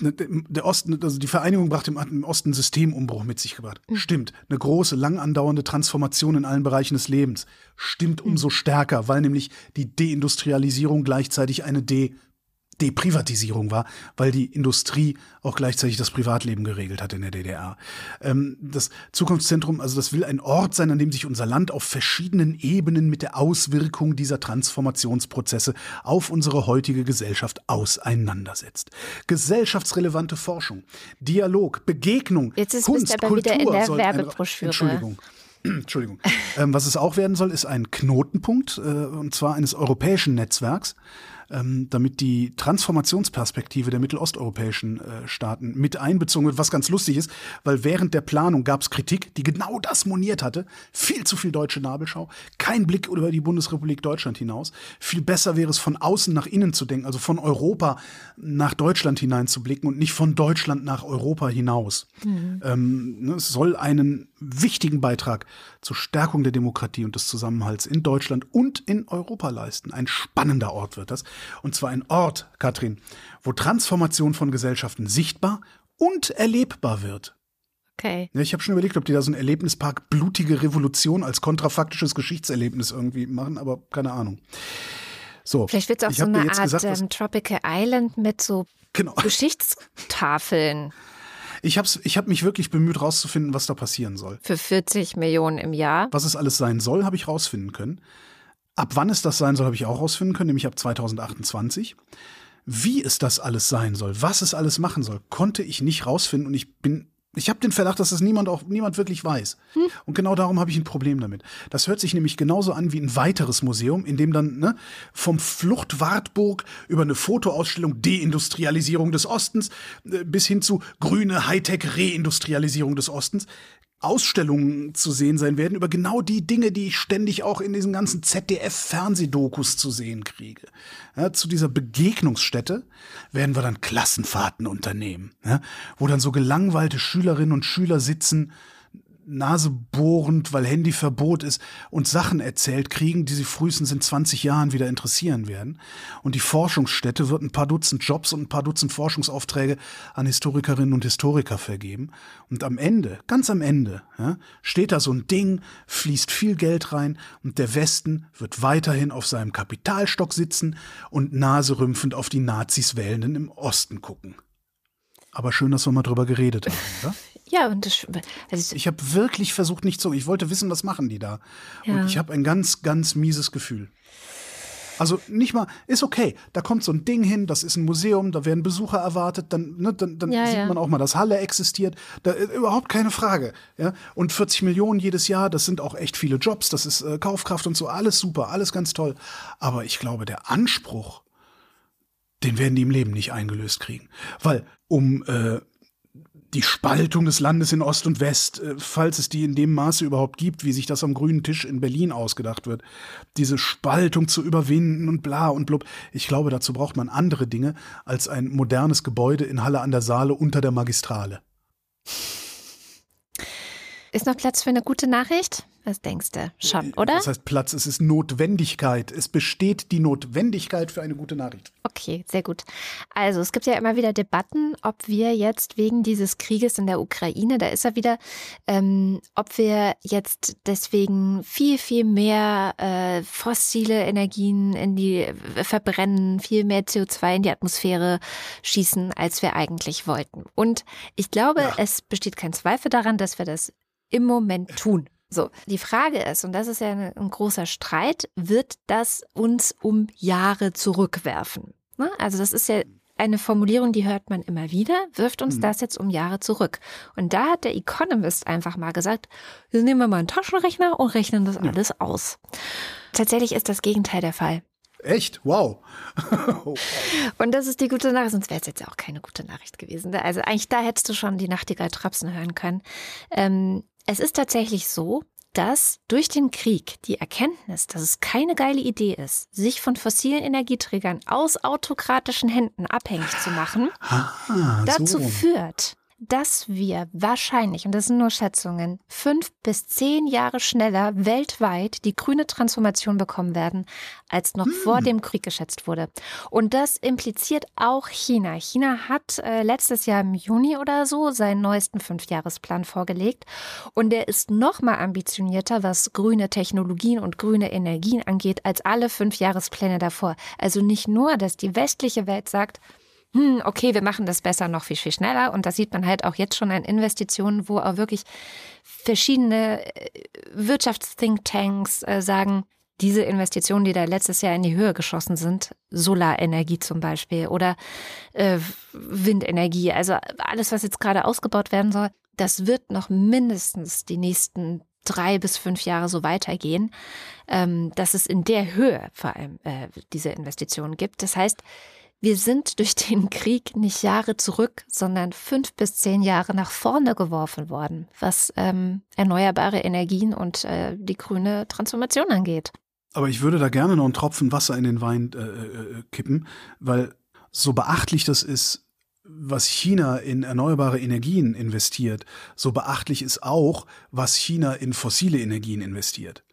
der Osten, also die Vereinigung brachte im Osten Systemumbruch mit sich gebracht. Mhm. Stimmt. Eine große, lang andauernde Transformation in allen Bereichen des Lebens. Stimmt umso mhm. stärker, weil nämlich die Deindustrialisierung gleichzeitig eine De Deprivatisierung war, weil die Industrie auch gleichzeitig das Privatleben geregelt hat in der DDR. Ähm, das Zukunftszentrum, also das will ein Ort sein, an dem sich unser Land auf verschiedenen Ebenen mit der Auswirkung dieser Transformationsprozesse auf unsere heutige Gesellschaft auseinandersetzt. Gesellschaftsrelevante Forschung, Dialog, Begegnung, Jetzt ist Kunst, aber Kultur wieder in der Werbebroschüre. Entschuldigung. [clears throat] Entschuldigung. Ähm, was es auch werden soll, ist ein Knotenpunkt, äh, und zwar eines europäischen Netzwerks, ähm, damit die Transformationsperspektive der mittelosteuropäischen äh, Staaten mit einbezogen wird, was ganz lustig ist, weil während der Planung gab es Kritik, die genau das moniert hatte. Viel zu viel deutsche Nabelschau, kein Blick über die Bundesrepublik Deutschland hinaus. Viel besser wäre es, von außen nach innen zu denken, also von Europa nach Deutschland hineinzublicken und nicht von Deutschland nach Europa hinaus. Mhm. Ähm, ne, es soll einen wichtigen Beitrag zur Stärkung der Demokratie und des Zusammenhalts in Deutschland und in Europa leisten. Ein spannender Ort wird das. Und zwar ein Ort, Katrin, wo Transformation von Gesellschaften sichtbar und erlebbar wird. Okay. Ja, ich habe schon überlegt, ob die da so ein Erlebnispark blutige Revolution als kontrafaktisches Geschichtserlebnis irgendwie machen, aber keine Ahnung. So, Vielleicht wird es auch so eine Art gesagt, ähm, Tropical Island mit so genau. [laughs] Geschichtstafeln. Ich habe ich hab mich wirklich bemüht, rauszufinden, was da passieren soll. Für 40 Millionen im Jahr. Was es alles sein soll, habe ich rausfinden können. Ab wann es das sein soll, habe ich auch rausfinden können, nämlich ab 2028. Wie es das alles sein soll, was es alles machen soll, konnte ich nicht rausfinden und ich bin ich habe den Verdacht, dass das niemand auch niemand wirklich weiß. Hm. Und genau darum habe ich ein Problem damit. Das hört sich nämlich genauso an wie ein weiteres Museum, in dem dann ne, vom Fluchtwartburg über eine Fotoausstellung Deindustrialisierung des Ostens äh, bis hin zu grüne Hightech Reindustrialisierung des Ostens Ausstellungen zu sehen sein werden über genau die Dinge, die ich ständig auch in diesen ganzen ZDF-Fernsehdokus zu sehen kriege. Ja, zu dieser Begegnungsstätte werden wir dann Klassenfahrten unternehmen, ja, wo dann so gelangweilte Schülerinnen und Schüler sitzen, nasebohrend, weil Handyverbot ist und Sachen erzählt kriegen, die sie frühestens in 20 Jahren wieder interessieren werden. Und die Forschungsstätte wird ein paar Dutzend Jobs und ein paar Dutzend Forschungsaufträge an Historikerinnen und Historiker vergeben. Und am Ende, ganz am Ende, ja, steht da so ein Ding, fließt viel Geld rein und der Westen wird weiterhin auf seinem Kapitalstock sitzen und naserümpfend auf die Nazis Wählenden im Osten gucken. Aber schön, dass wir mal drüber geredet haben, oder? Ja, und das, also ich habe wirklich versucht, nicht zu. Ich wollte wissen, was machen die da. Ja. Und ich habe ein ganz, ganz mieses Gefühl. Also nicht mal, ist okay, da kommt so ein Ding hin, das ist ein Museum, da werden Besucher erwartet, dann, ne, dann, dann ja, sieht ja. man auch mal, dass Halle existiert. Da ist überhaupt keine Frage. Ja? Und 40 Millionen jedes Jahr, das sind auch echt viele Jobs, das ist äh, Kaufkraft und so, alles super, alles ganz toll. Aber ich glaube, der Anspruch, den werden die im Leben nicht eingelöst kriegen. Weil um äh, die Spaltung des Landes in Ost und West, äh, falls es die in dem Maße überhaupt gibt, wie sich das am grünen Tisch in Berlin ausgedacht wird, diese Spaltung zu überwinden und bla und blub. Ich glaube, dazu braucht man andere Dinge als ein modernes Gebäude in Halle an der Saale unter der Magistrale. Ist noch Platz für eine gute Nachricht? Was denkst du? Schon, oder? Das heißt Platz, es ist Notwendigkeit. Es besteht die Notwendigkeit für eine gute Nachricht. Okay, sehr gut. Also es gibt ja immer wieder Debatten, ob wir jetzt wegen dieses Krieges in der Ukraine, da ist er wieder, ähm, ob wir jetzt deswegen viel, viel mehr äh, fossile Energien in die äh, verbrennen, viel mehr CO2 in die Atmosphäre schießen, als wir eigentlich wollten. Und ich glaube, ja. es besteht kein Zweifel daran, dass wir das im Moment tun. So, die Frage ist, und das ist ja ein, ein großer Streit, wird das uns um Jahre zurückwerfen? Ne? Also das ist ja eine Formulierung, die hört man immer wieder, wirft uns mhm. das jetzt um Jahre zurück. Und da hat der Economist einfach mal gesagt, wir nehmen wir mal einen Taschenrechner und rechnen das alles ja. aus. Tatsächlich ist das Gegenteil der Fall. Echt? Wow. [laughs] Und das ist die gute Nachricht, sonst wäre es jetzt ja auch keine gute Nachricht gewesen. Also eigentlich da hättest du schon die Nachtigall trapsen hören können. Ähm, es ist tatsächlich so, dass durch den Krieg die Erkenntnis, dass es keine geile Idee ist, sich von fossilen Energieträgern aus autokratischen Händen abhängig zu machen, ah, dazu so. führt, dass wir wahrscheinlich, und das sind nur Schätzungen, fünf bis zehn Jahre schneller weltweit die grüne Transformation bekommen werden, als noch hm. vor dem Krieg geschätzt wurde. Und das impliziert auch China. China hat äh, letztes Jahr im Juni oder so seinen neuesten Fünfjahresplan vorgelegt. Und der ist noch mal ambitionierter, was grüne Technologien und grüne Energien angeht, als alle Fünfjahrespläne davor. Also nicht nur, dass die westliche Welt sagt, hm, okay, wir machen das besser noch viel, viel schneller. Und da sieht man halt auch jetzt schon an Investitionen, wo auch wirklich verschiedene äh, Wirtschaftsthinktanks äh, sagen, diese Investitionen, die da letztes Jahr in die Höhe geschossen sind, Solarenergie zum Beispiel oder äh, Windenergie, also alles, was jetzt gerade ausgebaut werden soll, das wird noch mindestens die nächsten drei bis fünf Jahre so weitergehen, ähm, dass es in der Höhe vor allem äh, diese Investitionen gibt. Das heißt, wir sind durch den Krieg nicht Jahre zurück, sondern fünf bis zehn Jahre nach vorne geworfen worden, was ähm, erneuerbare Energien und äh, die grüne Transformation angeht. Aber ich würde da gerne noch einen Tropfen Wasser in den Wein äh, äh, kippen, weil so beachtlich das ist, was China in erneuerbare Energien investiert, so beachtlich ist auch, was China in fossile Energien investiert.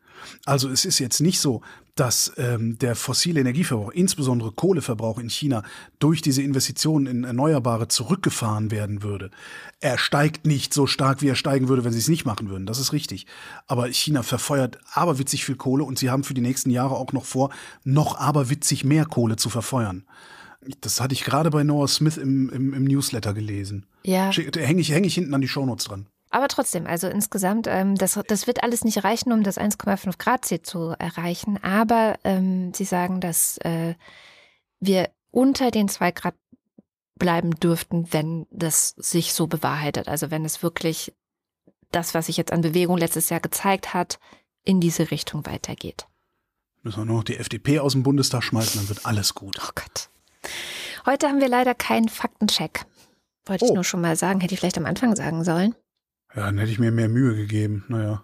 Also es ist jetzt nicht so, dass ähm, der fossile Energieverbrauch, insbesondere Kohleverbrauch in China, durch diese Investitionen in Erneuerbare zurückgefahren werden würde. Er steigt nicht so stark, wie er steigen würde, wenn sie es nicht machen würden. Das ist richtig. Aber China verfeuert aberwitzig viel Kohle und sie haben für die nächsten Jahre auch noch vor, noch aberwitzig mehr Kohle zu verfeuern. Das hatte ich gerade bei Noah Smith im, im, im Newsletter gelesen. Ja. Hänge ich, häng ich hinten an die Shownotes dran. Aber trotzdem, also insgesamt, ähm, das, das wird alles nicht reichen, um das 1,5 Grad Ziel zu erreichen. Aber ähm, Sie sagen, dass äh, wir unter den 2 Grad bleiben dürften, wenn das sich so bewahrheitet. Also wenn es wirklich das, was sich jetzt an Bewegung letztes Jahr gezeigt hat, in diese Richtung weitergeht. Müssen wir nur noch die FDP aus dem Bundestag schmeißen, dann wird alles gut. Oh Gott. Heute haben wir leider keinen Faktencheck. Wollte oh. ich nur schon mal sagen, hätte ich vielleicht am Anfang sagen sollen. Ja, dann hätte ich mir mehr Mühe gegeben. Naja.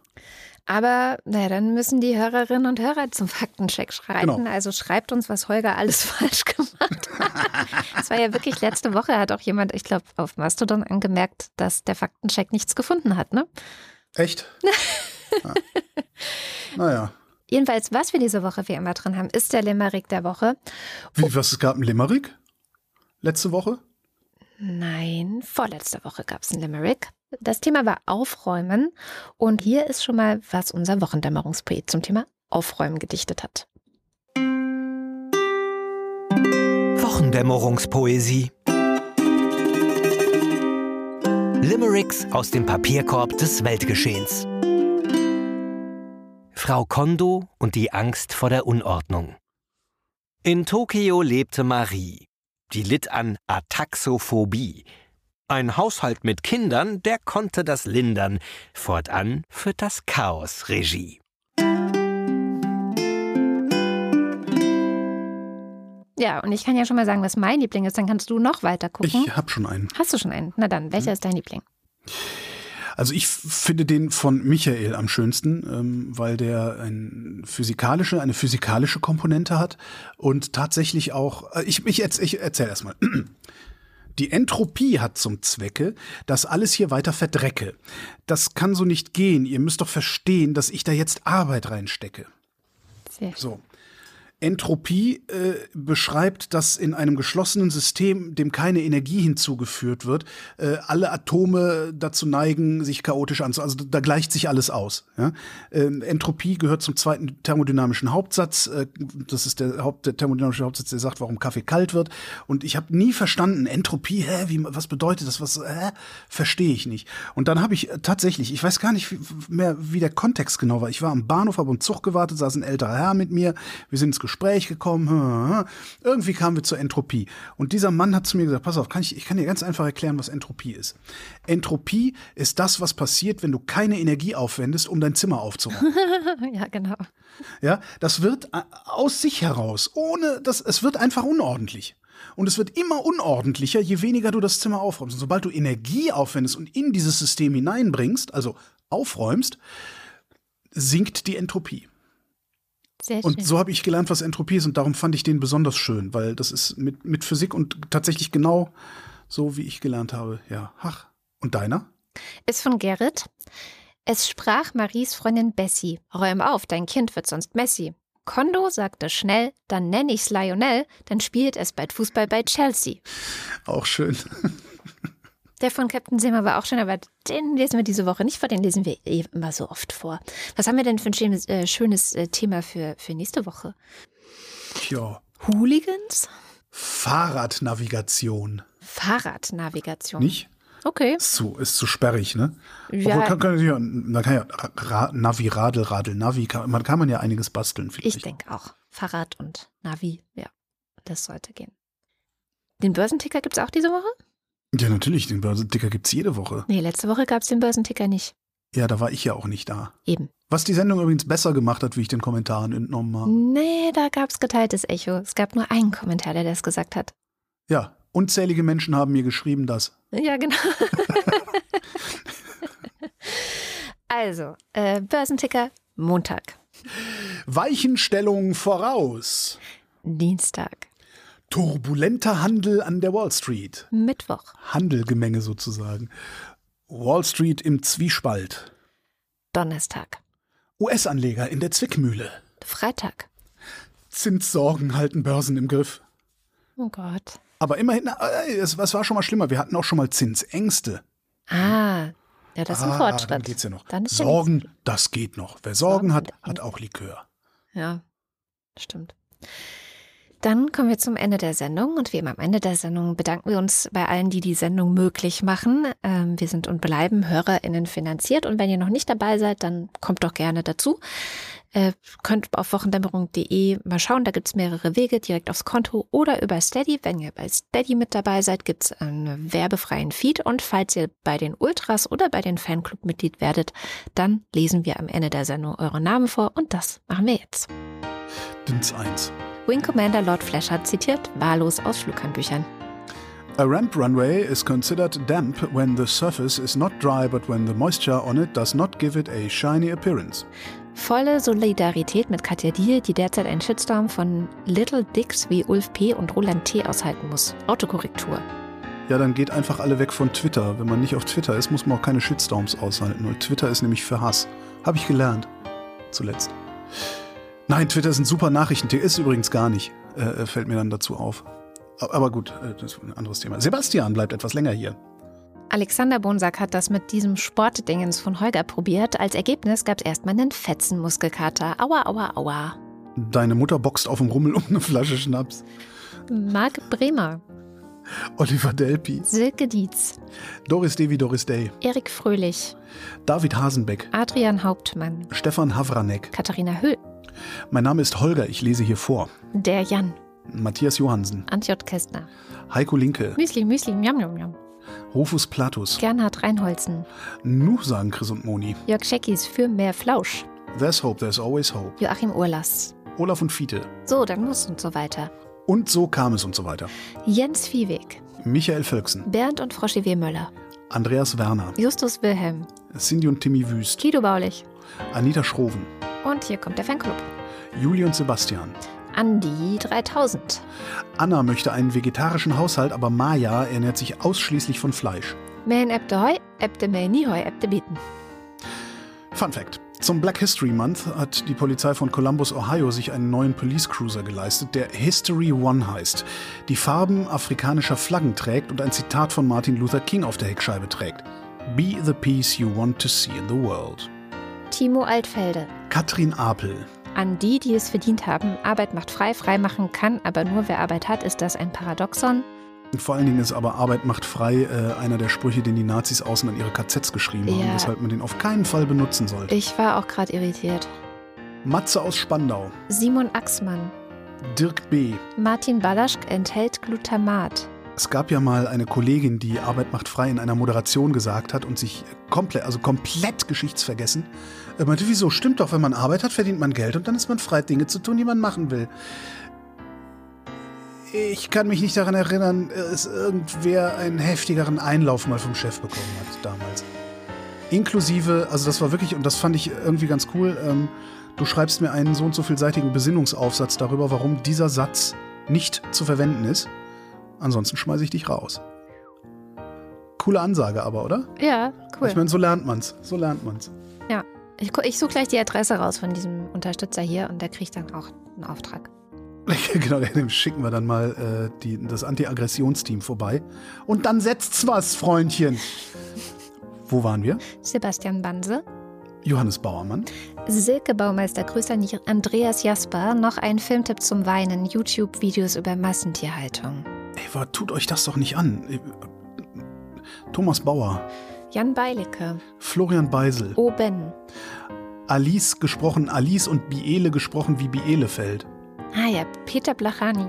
Aber naja, dann müssen die Hörerinnen und Hörer zum Faktencheck schreiben. Genau. Also schreibt uns, was Holger alles [laughs] falsch gemacht hat. Es war ja wirklich letzte Woche, hat auch jemand, ich glaube, auf Mastodon angemerkt, dass der Faktencheck nichts gefunden hat, ne? Echt? [laughs] ja. Naja. Jedenfalls, was wir diese Woche wie immer drin haben, ist der Limerick der Woche. Wie, was, es gab einen Limerick? Letzte Woche? Nein, vorletzte Woche gab es einen Limerick. Das Thema war Aufräumen. Und hier ist schon mal, was unser Wochendämmerungspoet zum Thema Aufräumen gedichtet hat. Wochendämmerungspoesie. Limericks aus dem Papierkorb des Weltgeschehens. Frau Kondo und die Angst vor der Unordnung. In Tokio lebte Marie. Die litt an Ataxophobie, ein Haushalt mit Kindern, der konnte das lindern. Fortan führt das Chaos Regie. Ja, und ich kann ja schon mal sagen, was mein Liebling ist. Dann kannst du noch weiter gucken. Ich habe schon einen. Hast du schon einen? Na dann, welcher hm. ist dein Liebling? Also ich finde den von Michael am schönsten, ähm, weil der ein physikalische, eine physikalische Komponente hat und tatsächlich auch, äh, ich, ich, ich erzähle erstmal. Die Entropie hat zum Zwecke, dass alles hier weiter verdrecke. Das kann so nicht gehen. Ihr müsst doch verstehen, dass ich da jetzt Arbeit reinstecke. Sehr so. Entropie äh, beschreibt, dass in einem geschlossenen System, dem keine Energie hinzugeführt wird, äh, alle Atome dazu neigen, sich chaotisch anzupassen. Also da gleicht sich alles aus. Ja? Äh, Entropie gehört zum zweiten thermodynamischen Hauptsatz. Äh, das ist der, Haupt, der thermodynamische Hauptsatz, der sagt, warum Kaffee kalt wird. Und ich habe nie verstanden, Entropie, hä, wie, was bedeutet das? Was hä? verstehe ich nicht. Und dann habe ich tatsächlich, ich weiß gar nicht mehr, wie der Kontext genau war. Ich war am Bahnhof, habe um Zug gewartet, saß ein älterer Herr mit mir. Wir sind ins Gespräch Gespräch gekommen. Irgendwie kamen wir zur Entropie. Und dieser Mann hat zu mir gesagt, pass auf, kann ich, ich kann dir ganz einfach erklären, was Entropie ist. Entropie ist das, was passiert, wenn du keine Energie aufwendest, um dein Zimmer aufzuräumen. [laughs] ja, genau. Ja, das wird äh, aus sich heraus, ohne das, es wird einfach unordentlich. Und es wird immer unordentlicher, je weniger du das Zimmer aufräumst. Und sobald du Energie aufwendest und in dieses System hineinbringst, also aufräumst, sinkt die Entropie. Sehr schön. Und so habe ich gelernt, was Entropie ist und darum fand ich den besonders schön, weil das ist mit, mit Physik und tatsächlich genau so, wie ich gelernt habe. Ja, ach. Und deiner? Ist von Gerrit. Es sprach Maries Freundin Bessie. Räum auf, dein Kind wird sonst Messi. Kondo sagte schnell, dann nenn ich's Lionel, dann spielt es bald Fußball bei Chelsea. Auch schön. [laughs] Der von Captain Zimmer war auch schön, aber den lesen wir diese Woche nicht vor, den lesen wir eh immer so oft vor. Was haben wir denn für ein schönes, äh, schönes äh, Thema für, für nächste Woche? Tja. Hooligans? Fahrradnavigation. Fahrradnavigation. Nicht? Okay. Ist zu, ist zu sperrig, ne? Ja. Obwohl, kann, kann, ja, man kann ja Ra Navi, Radl, Radl, Navi, kann, man kann man ja einiges basteln, vielleicht. Ich denke auch. Fahrrad und Navi, ja. Das sollte gehen. Den Börsenticker gibt es auch diese Woche? Ja, natürlich, den Börsenticker gibt es jede Woche. Nee, letzte Woche gab es den Börsenticker nicht. Ja, da war ich ja auch nicht da. Eben. Was die Sendung übrigens besser gemacht hat, wie ich den Kommentaren entnommen habe. Nee, da gab es geteiltes Echo. Es gab nur einen Kommentar, der das gesagt hat. Ja, unzählige Menschen haben mir geschrieben, das. Ja, genau. [laughs] also, äh, Börsenticker, Montag. Weichenstellung voraus. Dienstag. Turbulenter Handel an der Wall Street. Mittwoch. Handelgemenge sozusagen. Wall Street im Zwiespalt. Donnerstag. US-Anleger in der Zwickmühle. Freitag. Zinssorgen halten Börsen im Griff. Oh Gott. Aber immerhin, äh, es, es war schon mal schlimmer. Wir hatten auch schon mal Zinsängste. Ah, ja, das ist ein ah, Fortschritt. Dann geht's ja noch. Sorgen, ja das geht noch. Wer Sorgen, Sorgen hat, hat auch Likör. Ja, stimmt. Dann kommen wir zum Ende der Sendung und wie immer am Ende der Sendung bedanken wir uns bei allen, die die Sendung möglich machen. Ähm, wir sind und bleiben HörerInnen finanziert und wenn ihr noch nicht dabei seid, dann kommt doch gerne dazu. Äh, könnt auf wochendämmerung.de mal schauen, da gibt's mehrere Wege, direkt aufs Konto oder über Steady. Wenn ihr bei Steady mit dabei seid, gibt's einen werbefreien Feed und falls ihr bei den Ultras oder bei den Fanclub Mitglied werdet, dann lesen wir am Ende der Sendung eure Namen vor und das machen wir jetzt. Dins 1. Wing Commander Lord Flasher zitiert wahllos aus Flughandbüchern. A ramp runway is considered damp when the surface is not dry, but when the moisture on it does not give it a shiny appearance. Volle Solidarität mit Katja Diel, die derzeit einen Shitstorm von Little Dicks wie Ulf P. und Roland T. aushalten muss. Autokorrektur. Ja, dann geht einfach alle weg von Twitter. Wenn man nicht auf Twitter ist, muss man auch keine Shitstorms aushalten. Und Twitter ist nämlich für Hass. Habe ich gelernt. Zuletzt. Nein, Twitter ist ein super Nachrichtentier. Ist übrigens gar nicht. Äh, fällt mir dann dazu auf. Aber gut, äh, das ist ein anderes Thema. Sebastian bleibt etwas länger hier. Alexander Bonsack hat das mit diesem Sportdingens von Holger probiert. Als Ergebnis gab es erstmal einen Fetzenmuskelkater. Aua, aua, aua. Deine Mutter boxt auf dem Rummel um eine Flasche Schnaps. Marc Bremer. Oliver Delpi. Silke Dietz. Doris Devi Doris Day. Erik Fröhlich. David Hasenbeck. Adrian Hauptmann. Stefan Havranek. Katharina Höll. Mein Name ist Holger, ich lese hier vor. Der Jan. Matthias Johansen. Antjot Kästner. Heiko Linke. Müsli, Müsli, Njam, Njam, Njam. Rufus Platus. Gernhard Reinholzen. Nu sagen Chris und Moni. Jörg Scheckis für mehr Flausch. There's hope, there's always hope. Joachim Urlass. Olaf und Fiete. So, dann muss und so weiter. Und so kam es und so weiter. Jens Viehweg. Michael Völksen. Bernd und W. Möller. Andreas Werner. Justus Wilhelm. Cindy und Timmy Wüst. Guido Baulich. Anita Schroven. Und hier kommt der Fanclub. Juli und Sebastian. Andi 3000. Anna möchte einen vegetarischen Haushalt, aber Maya ernährt sich ausschließlich von Fleisch. Men ebte hoi, ebte me nie hoi, ebte bieten. Fun Fact. Zum Black History Month hat die Polizei von Columbus, Ohio, sich einen neuen Police Cruiser geleistet, der History One heißt, die Farben afrikanischer Flaggen trägt und ein Zitat von Martin Luther King auf der Heckscheibe trägt. Be the peace you want to see in the world. Timo Altfelde. Katrin Apel. An die, die es verdient haben, Arbeit macht frei, frei machen kann, aber nur wer Arbeit hat, ist das ein Paradoxon? Und vor allen Dingen ist aber Arbeit macht frei äh, einer der Sprüche, den die Nazis außen an ihre KZs geschrieben haben, Ja. weshalb man den auf keinen Fall benutzen sollte. Ich war auch gerade irritiert. Matze aus Spandau. Simon Axmann. Dirk B. Martin Balaschk enthält Glutamat. Es gab ja mal eine Kollegin, die Arbeit macht frei in einer Moderation gesagt hat und sich komplett, also komplett geschichtsvergessen. Er meinte, wieso? Stimmt doch, wenn man Arbeit hat, verdient man Geld und dann ist man frei, Dinge zu tun, die man machen will. Ich kann mich nicht daran erinnern, dass irgendwer einen heftigeren Einlauf mal vom Chef bekommen hat damals. Inklusive, also das war wirklich, und das fand ich irgendwie ganz cool, ähm, du schreibst mir einen so und so vielseitigen Besinnungsaufsatz darüber, warum dieser Satz nicht zu verwenden ist. Ansonsten schmeiße ich dich raus. Coole Ansage aber, oder? Ja, cool. Ich meine, so lernt man's. So lernt man's. ja. Ich, ich suche gleich die Adresse raus von diesem Unterstützer hier und der kriegt dann auch einen Auftrag. [laughs] genau, dem schicken wir dann mal äh, die, das Anti-Aggressionsteam vorbei. Und dann setzt's was, Freundchen. Wo waren wir? Sebastian Banse. Johannes Bauermann. Silke Baumeister, Grüße an Andreas Jasper. Noch ein Filmtipp zum Weinen. YouTube-Videos über Massentierhaltung. Ey, tut euch das doch nicht an. Äh, Thomas Bauer. Jan Beilicke. Florian Beisel. Oben. Alice gesprochen, Alice und Biele gesprochen wie Bielefeld. Ah ja, Peter Blachani.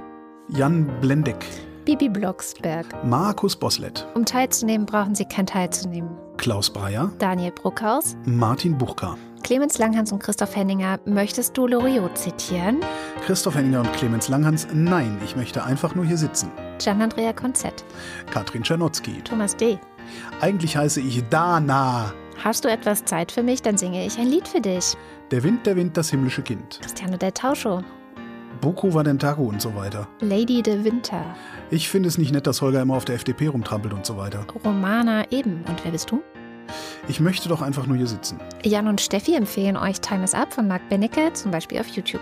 Jan Blendeck. Bibi Blocksberg. Markus Boslett. Um teilzunehmen, brauchen Sie kein Teilzunehmen. Klaus Breyer. Daniel Bruckhaus. Martin Buchka. Clemens Langhans und Christoph Henninger. Möchtest du Loriot zitieren? Christoph Henninger und Clemens Langhans. Nein, ich möchte einfach nur hier sitzen. Gian-Andrea Konzett. Katrin Czernotzki. Thomas D. Eigentlich heiße ich Dana. Hast du etwas Zeit für mich? Dann singe ich ein Lied für dich. Der Wind, der Wind, das himmlische Kind. Cristiano del Tauscho. Boko Vadentago und so weiter. Lady de Winter. Ich finde es nicht nett, dass Holger immer auf der FDP rumtrampelt und so weiter. Romana eben. Und wer bist du? Ich möchte doch einfach nur hier sitzen. Jan und Steffi empfehlen euch Time is Up von Marc Benecke, zum Beispiel auf YouTube.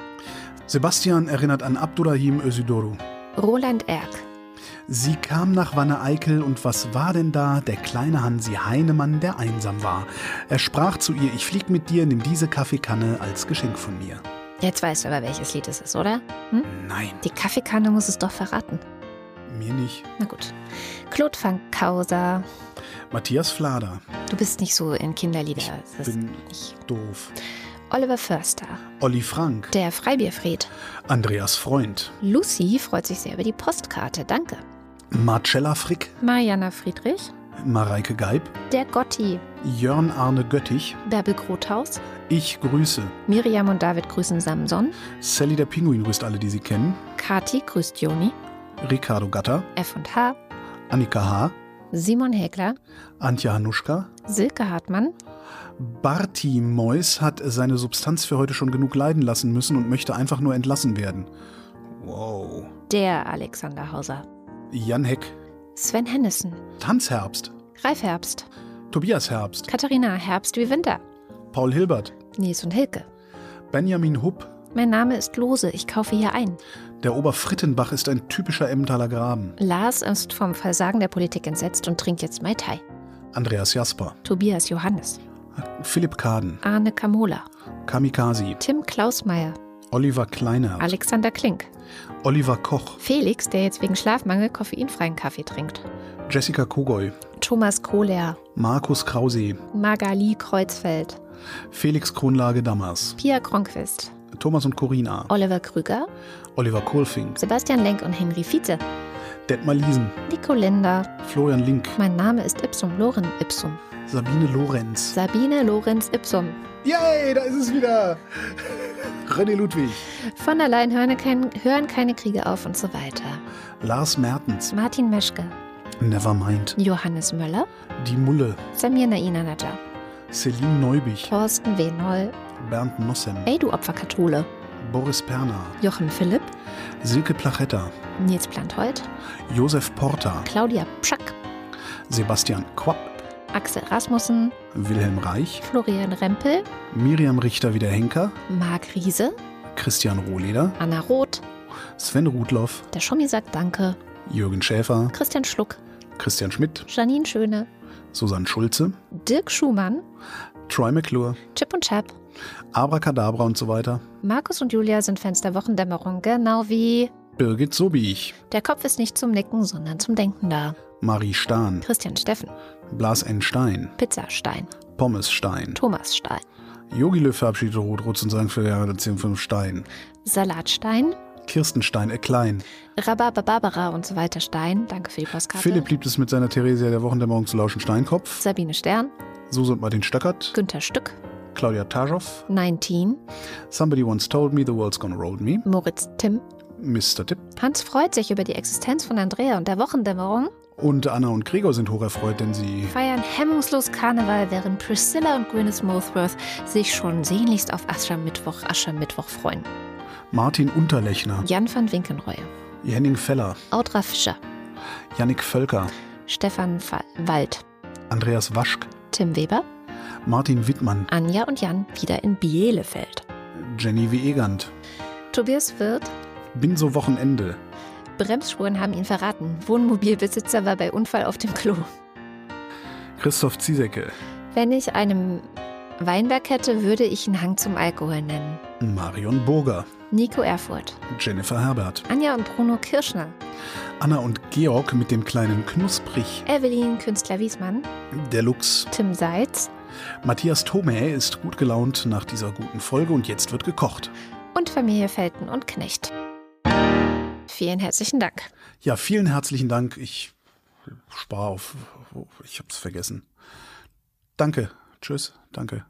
Sebastian erinnert an Abdurrahim Özidoru. Roland Erck. Sie kam nach Wanne-Eickel und was war denn da? Der kleine Hansi Heinemann, der einsam war. Er sprach zu ihr, ich flieg mit dir, nimm diese Kaffeekanne als Geschenk von mir. Jetzt weißt du aber, welches Lied es ist, oder? Hm? Nein, Die Kaffeekanne muss es doch verraten. mir nicht. Na gut. Claude Fankhauser. Matthias Flader. Du bist nicht so in Kinderlieder. Das ist bin nicht. doof. Oliver Förster. Olli Frank. Der Freibierfried. Andreas Freund. Lucy freut sich sehr über die Postkarte. Danke. Marcella Frick. Mariana Friedrich. Mareike Geib. Der Gotti. Jörn Arne Göttich. Bärbel Grothaus. Ich grüße. Miriam und David grüßen Samson. Sally der Pinguin grüßt alle, die sie kennen. Kati grüßt Joni. Ricardo Gatter. F und H. Annika H., Simon Häkler, Antje Hanuschka, Silke Hartmann, Barty Mois hat seine Substanz für heute schon genug leiden lassen müssen und möchte einfach nur entlassen werden. Wow. Der Alexander Hauser, Jan Heck, Sven Hennissen, Tanz Herbst, Ralf Herbst, Tobias Herbst, Katharina Herbst wie Winter, Paul Hilbert, Nils und Hilke. Benjamin Hupp, Mein Name ist Lose, ich kaufe hier ein. der Oberfrittenbach ist ein typischer Emmentaler Graben. Lars ist vom Versagen der Politik entsetzt und trinkt jetzt Mai Tai. Andreas Jasper, Tobias Johannes, Philipp Kaden, Arne Kamola, Kamikazi, Tim Klausmeier, Oliver Kleinert, Alexander Klink, Oliver Koch, Felix, der jetzt wegen Schlafmangel koffeinfreien Kaffee trinkt, Jessica Kogoy, Thomas Kohler, Markus Krause, Magali Kreuzfeld, Felix Kronlage Dammers, Pia Kronquist, Thomas und Corina, Oliver Krüger, Oliver Kohlfink, Sebastian Lenk und Henry Vize, Detmar Liesen, Nico Linder. Florian Link, Mein Name ist Ipsum Loren Ipsum. Sabine Lorenz. Sabine Lorenz Ipsum. Yay, da ist es wieder. René Ludwig, Von allein hören, kein, hören keine Kriege auf und so weiter. Lars Mertens, Martin Meschke, Nevermind, Johannes Möller, Die Mulle, Samir Naina Naja, Celine Neubich, Thorsten W. Noll, Bernd Nossem, Ey du Opferkathole, Boris Perner, Jochen Philipp, Silke Plachetta, Nils Planthold, Josef Porta, Claudia Pschack, Sebastian Quapp, Axel Rasmussen, Wilhelm Reich, Florian Rempel, Miriam Richter-Wiederhenker, Marc Riese, Christian Rohleder, Anna Roth, Sven Rudloff, der Schommi sagt Danke, Jürgen Schäfer, Christian Schluck, Christian Schmidt, Janine Schöne, Susanne Schulze, Dirk Schumann, Troy McClure, Chip und Chap. Abracadabra und so weiter. Markus und Julia sind Fans der Wochendämmerung, genau wie Birgit Sobich, Der Kopf ist nicht zum Nicken, sondern zum Denken da. Marie Stahn, Christian Steffen, Blas N. Stein, Pizzastein, Pommes Stein, Thomas Stein, Yogi Löw verabschiedet Rotrutz und sagen für Jahre 10 5 Stein, Salatstein, Kirsten Stein, äh Klein, Rhabarber Barbara und so weiter Stein. Danke für die Postkarte. Philipp liebt es mit seiner Theresia der Wochendämmerung zu lauschen Steinkopf, Sabine Stern, Suse und Martin Stöckert, Günther Stück, Claudia Taschow, 19, Somebody once told me the world's gonna roll me, Moritz Tim. Mr. Tipp. Hans freut sich über die Existenz von Andrea und der Wochendämmerung, und Anna und Gregor sind hocherfreut, denn sie feiern hemmungslos Karneval, während Priscilla und Gwyneth Mothworth sich schon sehnlichst auf Aschermittwoch, Aschermittwoch freuen. Martin Unterlechner, Jan van Winkenreue, Henning Feller, Audra Fischer, Yannick Völker, Stefan Fa- Wald, Andreas Waschk, Tim Weber, Martin Wittmann, Anja und Jan wieder in Bielefeld. Jenny W. Egand, Tobias Wirth, Bin so Wochenende, Bremsspuren haben ihn verraten. Wohnmobilbesitzer war bei Unfall auf dem Klo. Christoph Ziesecke, Wenn ich einen Weinberg hätte, würde ich ihn Hang zum Alkohol nennen. Marion Burger, Nico Erfurt, Jennifer Herbert, Anja und Bruno Kirschner, Anna und Georg mit dem kleinen Knusprig, Evelyn Künstler Wiesmann, der Lux, Tim Seitz Matthias Thome ist gut gelaunt nach dieser guten Folge und jetzt wird gekocht. und Familie Felten und Knecht. Vielen herzlichen Dank. Ja, vielen herzlichen Dank. Ich spare auf, ich hab's vergessen. Danke. Tschüss. Danke.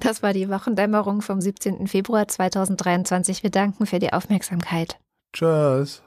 Das war die Wochendämmerung vom 17. Februar 2023. Wir danken für die Aufmerksamkeit. Tschüss.